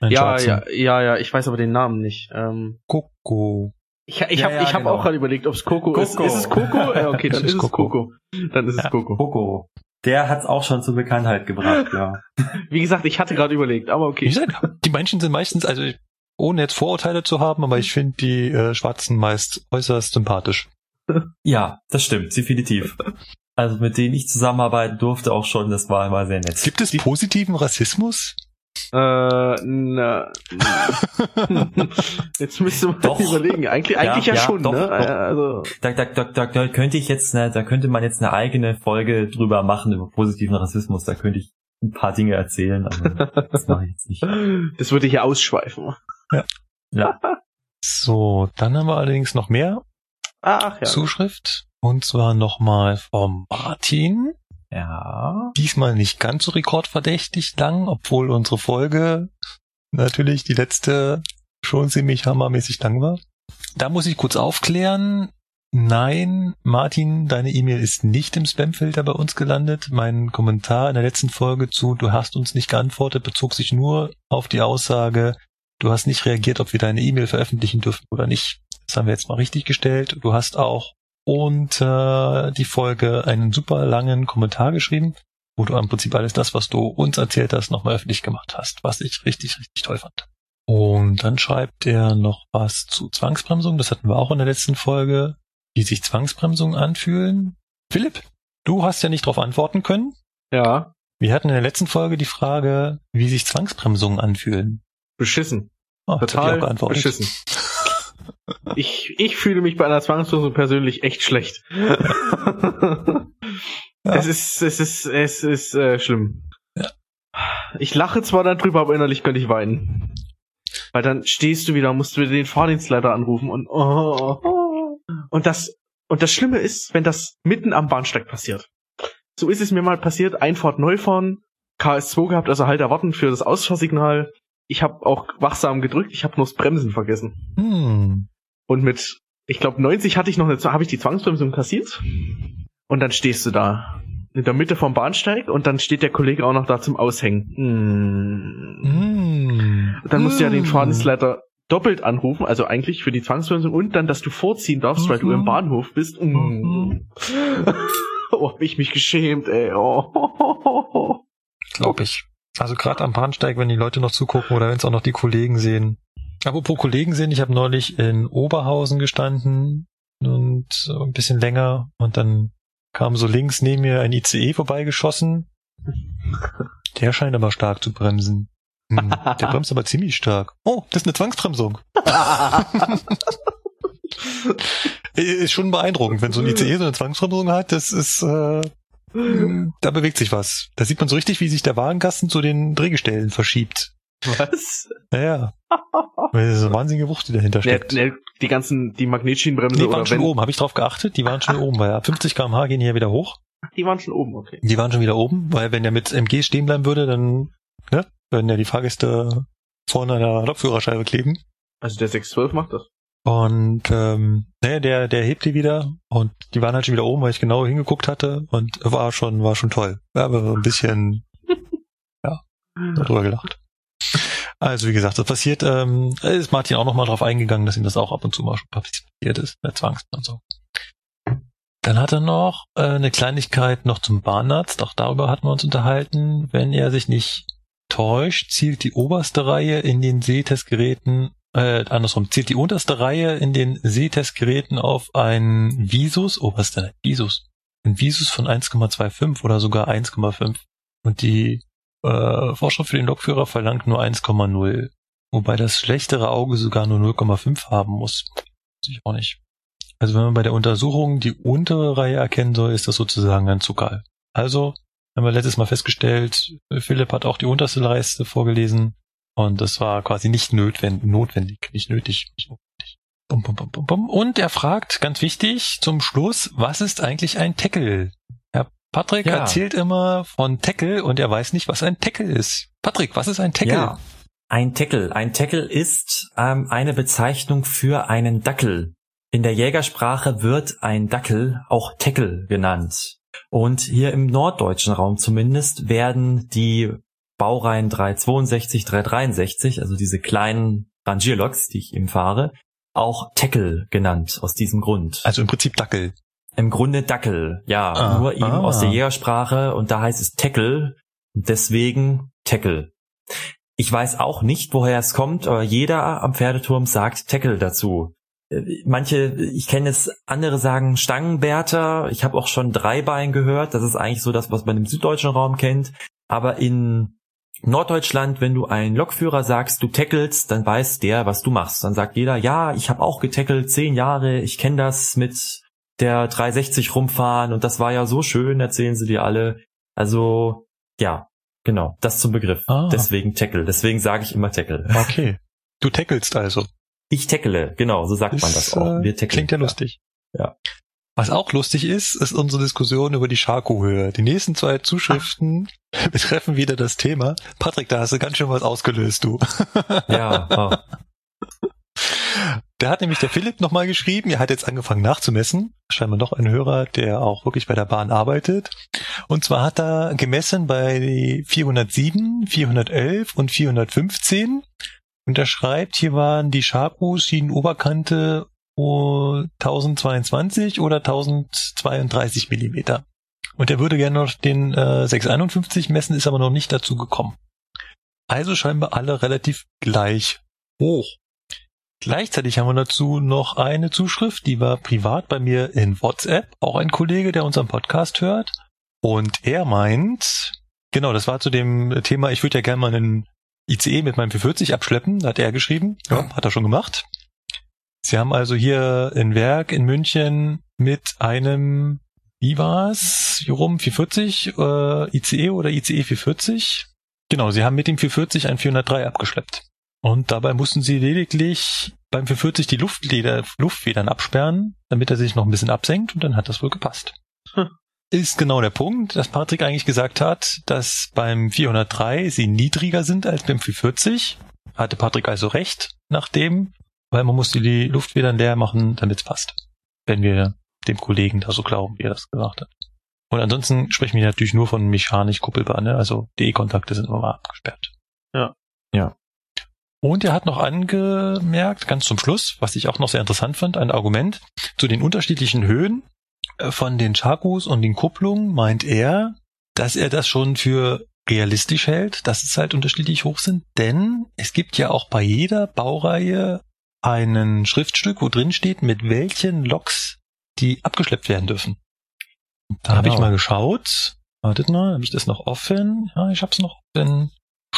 Einen ja, ja, ja, ja, ich weiß aber den Namen nicht. Ähm, Coco. Ich, ich ja, habe ja, ich hab genau. auch gerade überlegt, ob es Coco, Coco ist. Ist es Coco? Ja, okay, dann ist, ist es Coco. Dann ist ja. es Coco. Coco. Der hat's auch schon zur Bekanntheit gebracht, ja. Wie gesagt, ich hatte gerade überlegt, aber okay. Wie gesagt, die Menschen sind meistens, also ohne jetzt Vorurteile zu haben, aber ich finde die äh, Schwarzen meist äußerst sympathisch. Ja, das stimmt, definitiv. Also mit denen ich zusammenarbeiten durfte auch schon, das war immer sehr nett. Gibt es positiven Rassismus? Äh, na, jetzt müsste man doch. überlegen. Eigentlich, eigentlich ja, ja schon, doch, ne? Doch. Also. Da, da, da, da, da könnte ich jetzt, ne, da könnte man jetzt eine eigene Folge drüber machen über positiven Rassismus. Da könnte ich ein paar Dinge erzählen, aber das mache ich jetzt nicht. Das würde hier ausschweifen. Ja. ja. So, dann haben wir allerdings noch mehr Ach, ja. Zuschrift. Und zwar nochmal vom Martin. Ja. Diesmal nicht ganz so rekordverdächtig lang, obwohl unsere Folge natürlich die letzte schon ziemlich hammermäßig lang war. Da muss ich kurz aufklären. Nein, Martin, deine E-Mail ist nicht im Spamfilter bei uns gelandet. Mein Kommentar in der letzten Folge zu Du hast uns nicht geantwortet bezog sich nur auf die Aussage, du hast nicht reagiert, ob wir deine E-Mail veröffentlichen dürfen oder nicht. Das haben wir jetzt mal richtig gestellt. Du hast auch und äh, die Folge einen super langen Kommentar geschrieben, wo du im Prinzip alles das, was du uns erzählt hast, nochmal öffentlich gemacht hast, was ich richtig, richtig toll fand. Und dann schreibt er noch was zu Zwangsbremsung. Das hatten wir auch in der letzten Folge, wie sich Zwangsbremsungen anfühlen. Philipp, du hast ja nicht darauf antworten können. Ja. Wir hatten in der letzten Folge die Frage, wie sich Zwangsbremsungen anfühlen. Beschissen. Oh, Total beschissen. Ich, ich fühle mich bei einer Zwangsbremsung persönlich echt schlecht. ja. Es ist, es ist, es ist äh, schlimm. Ja. Ich lache zwar darüber, aber innerlich könnte ich weinen. Weil dann stehst du wieder, musst du wieder den Fahrdienstleiter anrufen und oh, oh. und das und das Schlimme ist, wenn das mitten am Bahnsteig passiert. So ist es mir mal passiert, Einfahrt neu fahren, KS2 gehabt, also halt erwarten für das Ausfahrsignal. Ich habe auch wachsam gedrückt, ich habe nur das Bremsen vergessen. Hm. Und mit, ich glaube 90 hatte ich noch eine, habe ich die Zwangsbremsung kassiert. Und dann stehst du da in der Mitte vom Bahnsteig und dann steht der Kollege auch noch da zum Aushängen. Hm. Hm. Dann musst du ja den Hm. Fahrdienstleiter doppelt anrufen, also eigentlich für die Zwangsbremsung und dann, dass du vorziehen darfst, weil du im Mhm. Bahnhof bist. Mm. Mhm. oh, hab ich mich geschämt, ey. Oh. Glaube ich. Also gerade am Bahnsteig, wenn die Leute noch zugucken oder wenn es auch noch die Kollegen sehen. Apropos Kollegen sehen, ich habe neulich in Oberhausen gestanden und so ein bisschen länger und dann kam so links neben mir ein ICE vorbeigeschossen. Der scheint aber stark zu bremsen. Hm, der bremst aber ziemlich stark. Oh, das ist eine Zwangsbremsung. Ist schon beeindruckend, wenn so ein ICE so eine Zwangsbremsung hat. Das ist, äh, da bewegt sich was. Da sieht man so richtig, wie sich der Wagenkasten zu den Drehgestellen verschiebt. Was? Naja. Weil das ist eine wahnsinnige Wucht, die dahinter Ne, steckt. ne, die ganzen, die Magnetschienenbremse Die oder waren schon wenn, oben, habe ich drauf geachtet? Die waren schon oben, weil ja 50 km/h gehen hier wieder hoch. die waren schon oben, okay. Die waren schon wieder oben, weil wenn der mit MG stehen bleiben würde, dann ne, würden ja die Fahrgäste vorne an der Lokführerscheibe kleben. Also der 612 macht das. Und ähm, ne, der, der hebt die wieder und die waren halt schon wieder oben, weil ich genau hingeguckt hatte und war schon, war schon toll. Ja, aber so ein bisschen darüber gelacht. Also wie gesagt, das passiert, ähm, ist Martin auch nochmal drauf eingegangen, dass ihm das auch ab und zu mal schon passiert ist, der Zwangsbremsung. Dann hat er noch äh, eine Kleinigkeit noch zum Bahnarzt, auch darüber hatten wir uns unterhalten. Wenn er sich nicht täuscht, zielt die oberste Reihe in den Sehtestgeräten, äh, andersrum, zielt die unterste Reihe in den Sehtestgeräten auf ein Visus, oh, was ist denn ein Visus? Ein Visus von 1,25 oder sogar 1,5. Und die äh, Vorschrift für den Lokführer verlangt nur 1,0. Wobei das schlechtere Auge sogar nur 0,5 haben muss. Weiß ich auch nicht. Also wenn man bei der Untersuchung die untere Reihe erkennen soll, ist das sozusagen ein Zuckerl. Also haben wir letztes Mal festgestellt, Philipp hat auch die unterste Leiste vorgelesen und das war quasi nicht notwendig, notwendig nicht nötig. Nicht notwendig. Bum, bum, bum, bum, bum. Und er fragt, ganz wichtig, zum Schluss, was ist eigentlich ein Tackle? Herr Patrick Ja. erzählt immer von Tackle und er weiß nicht, was ein Tackle ist. Patrick, was ist ein Tackle? Ja, ein Tackle. Ein Tackle ist ähm, eine Bezeichnung für einen Dackel. In der Jägersprache wird ein Dackel auch Tackle genannt. Und hier im norddeutschen Raum zumindest werden die Baureihen 362, 363, also diese kleinen Rangierloks, die ich eben fahre, auch Tackle genannt aus diesem Grund. Also im Prinzip Dackel. Im Grunde Dackel, ja, Ah, nur eben ah. aus der Jägersprache und da heißt es Tackle, deswegen Tackle. Ich weiß auch nicht, woher es kommt, aber jeder am Pferdeturm sagt Tackle dazu. Äh, Manche, ich kenne es, andere sagen Stangenbärter. Ich habe auch schon Dreibein gehört. Das ist eigentlich so das, was man im süddeutschen Raum kennt. Aber in Norddeutschland, wenn du einen Lokführer sagst, du tackelst, dann weiß der, was du machst. Dann sagt jeder, ja, ich habe auch getackelt, zehn Jahre, ich kenne das mit der 360 rumfahren und das war ja so schön, erzählen sie dir alle. Also, ja, genau, das zum Begriff. Ah. Deswegen Tackle, deswegen sage ich immer Tackle. Okay. Du tackelst also. Ich tackle, genau, so sagt man das auch. äh, Wir tackeln. klingt ja lustig. Ja. Was auch lustig ist, ist unsere Diskussion über die Scharko-Höhe. Die nächsten zwei Zuschriften betreffen wieder das Thema. Patrick, da hast du ganz schön was ausgelöst, du. Ja, oh. Da hat nämlich der Philipp nochmal geschrieben, er hat jetzt angefangen nachzumessen. Scheinbar noch ein Hörer, der auch wirklich bei der Bahn arbeitet. Und zwar hat er gemessen bei 407, 411 und 415. Und er schreibt, hier waren die Scharkos, Schienenoberkante oh, 1022 oder 1032 Millimeter. Und er würde gerne noch den äh, 651 messen, ist aber noch nicht dazu gekommen. Also scheinbar alle relativ gleich hoch. Gleichzeitig haben wir dazu noch eine Zuschrift, die war privat bei mir in WhatsApp, auch ein Kollege, der unseren Podcast hört. Und er meint, genau, das war zu dem Thema, ich würde ja gerne mal einen ICE mit meinem 440 abschleppen, hat er geschrieben, ja, hat er schon gemacht. Sie haben also hier in Werk in München mit einem, wie war's, wie rum, 440 äh, ICE oder ICE 440? Genau, sie haben mit dem 440 ein 403 abgeschleppt. Und dabei mussten sie lediglich beim 440 die Luftleder, Luftfedern absperren, damit er sich noch ein bisschen absenkt und dann hat das wohl gepasst. ist genau der Punkt, dass Patrick eigentlich gesagt hat, dass beim 403 sie niedriger sind als beim 440. Hatte Patrick also recht, nachdem, weil man musste die Luftfedern leer machen, damit es passt. Wenn wir dem Kollegen da so glauben, wie er das gesagt hat. Und ansonsten sprechen wir natürlich nur von mechanisch kuppelbar, ne? Also die E-Kontakte sind immer abgesperrt. Ja. Ja. Und er hat noch angemerkt, ganz zum Schluss, was ich auch noch sehr interessant fand, ein Argument zu den unterschiedlichen Höhen äh, von den Chakos und den Kupplungen meint er, dass er das schon für realistisch hält, dass es halt unterschiedlich hoch sind, denn es gibt ja auch bei jeder Baureihe einen Schriftstück, wo drin steht, mit welchen Loks die abgeschleppt werden dürfen. Da genau. habe ich mal geschaut. Wartet mal, habe ich das noch offen? Ja, ich habe es noch offen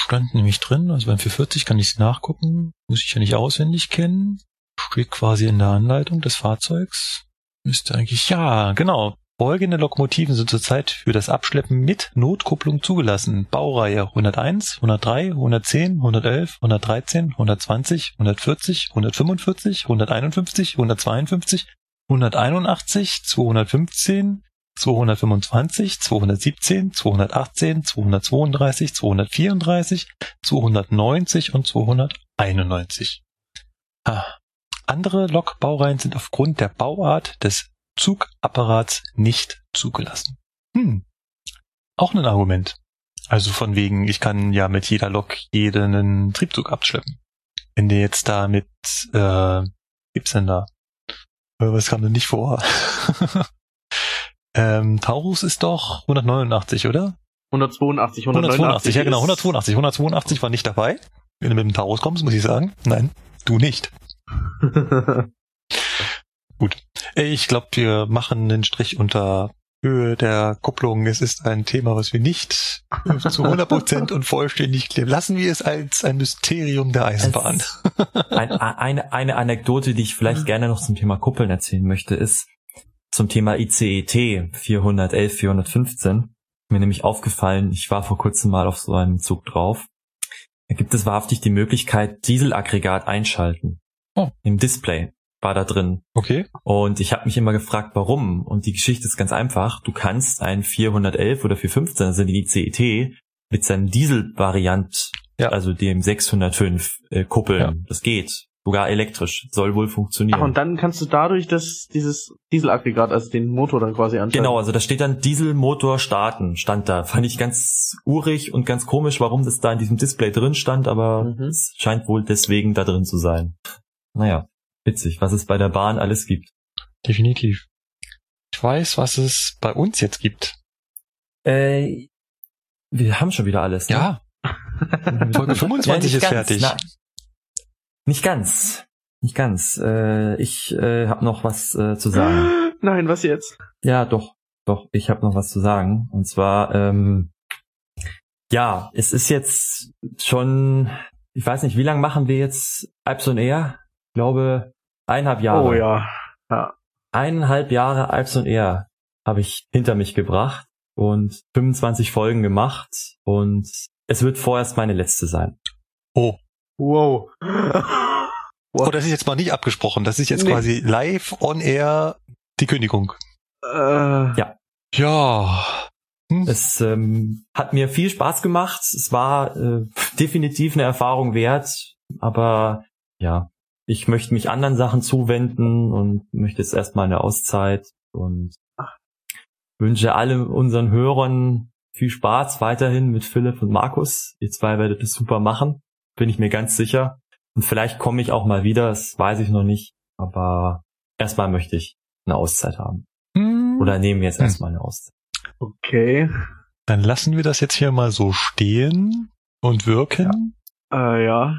stand nämlich drin, also beim 440 kann ich es nachgucken, muss ich ja nicht auswendig kennen. Steht quasi in der Anleitung des Fahrzeugs. Müsste eigentlich, ja, genau. Folgende Lokomotiven sind zurzeit für das Abschleppen mit Notkupplung zugelassen. Baureihe 101, 103, 110, 111, 113, 120, 140, 145, 151, 152, 181, 215, 225, 217, 218, 232, 234, 290 und 291. Ah. Andere Lokbaureihen sind aufgrund der Bauart des Zugapparats nicht zugelassen. Hm. Auch ein Argument. Also von wegen, ich kann ja mit jeder Lok jeden Triebzug abschleppen. Wenn der jetzt da mit, äh, gibt's denn da? Äh, was kam denn nicht vor? Ähm, Taurus ist doch 189, oder? 182, 189. ja genau, 182. 182 war nicht dabei. Wenn du mit dem Taurus kommst, muss ich sagen. Nein, du nicht. Gut. Ich glaube, wir machen einen Strich unter Höhe der Kupplung. Es ist ein Thema, was wir nicht zu 100% und vollständig klären. Lassen wir es als ein Mysterium der Eisenbahn. Ein, eine, eine Anekdote, die ich vielleicht gerne noch zum Thema Kuppeln erzählen möchte, ist, zum Thema ICET 411, 415. Mir nämlich aufgefallen, ich war vor kurzem mal auf so einem Zug drauf. Da gibt es wahrhaftig die Möglichkeit, Dieselaggregat einschalten. Oh. Im Display war da drin. Okay. Und ich habe mich immer gefragt, warum. Und die Geschichte ist ganz einfach. Du kannst ein 411 oder 415, also die ICET, mit seinem Diesel-Variant, ja. also dem 605, äh, kuppeln. Ja. Das geht. Sogar elektrisch. Soll wohl funktionieren. Ach, und dann kannst du dadurch das, dieses Dieselaggregat, also den Motor dann quasi anschalten. Genau, also da steht dann Dieselmotor starten, stand da. Fand ich ganz urig und ganz komisch, warum das da in diesem Display drin stand, aber mhm. es scheint wohl deswegen da drin zu sein. Naja, witzig, was es bei der Bahn alles gibt. Definitiv. Ich weiß, was es bei uns jetzt gibt. Äh, wir haben schon wieder alles. Ne? Ja. Folge 25 ja, ist ganz, fertig. Na, nicht ganz. Nicht ganz. Äh, ich äh, habe noch was äh, zu sagen. Nein, was jetzt? Ja, doch. Doch, ich habe noch was zu sagen. Und zwar, ähm, ja, es ist jetzt schon, ich weiß nicht, wie lange machen wir jetzt Alps und Air? Ich glaube, eineinhalb Jahre. Oh ja. ja. Eineinhalb Jahre Alps und Air habe ich hinter mich gebracht und 25 Folgen gemacht und es wird vorerst meine letzte sein. Oh. Wow. Oh, das ist jetzt mal nicht abgesprochen. Das ist jetzt nee. quasi live on air die Kündigung. Äh. Ja. Ja. Hm. Es ähm, hat mir viel Spaß gemacht. Es war äh, definitiv eine Erfahrung wert. Aber ja, ich möchte mich anderen Sachen zuwenden und möchte jetzt erstmal eine Auszeit und wünsche allen unseren Hörern viel Spaß weiterhin mit Philipp und Markus. Ihr zwei werdet es super machen bin ich mir ganz sicher. Und vielleicht komme ich auch mal wieder, das weiß ich noch nicht. Aber erstmal möchte ich eine Auszeit haben. Hm. Oder nehmen wir jetzt hm. erstmal eine Auszeit. Okay. Dann lassen wir das jetzt hier mal so stehen und wirken. Ja. Äh, ja.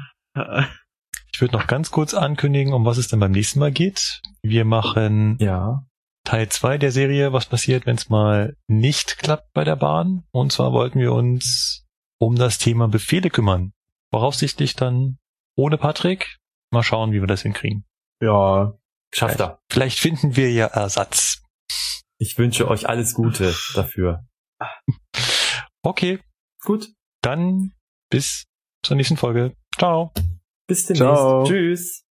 Ich würde noch ganz kurz ankündigen, um was es dann beim nächsten Mal geht. Wir machen ja. Teil 2 der Serie, was passiert, wenn es mal nicht klappt bei der Bahn. Und zwar wollten wir uns um das Thema Befehle kümmern. Voraussichtlich dann ohne Patrick. Mal schauen, wie wir das hinkriegen. Ja, schafft er. Vielleicht finden wir ja Ersatz. Ich wünsche euch alles Gute dafür. Okay. Gut. Dann bis zur nächsten Folge. Ciao. Bis demnächst. Ciao. Tschüss.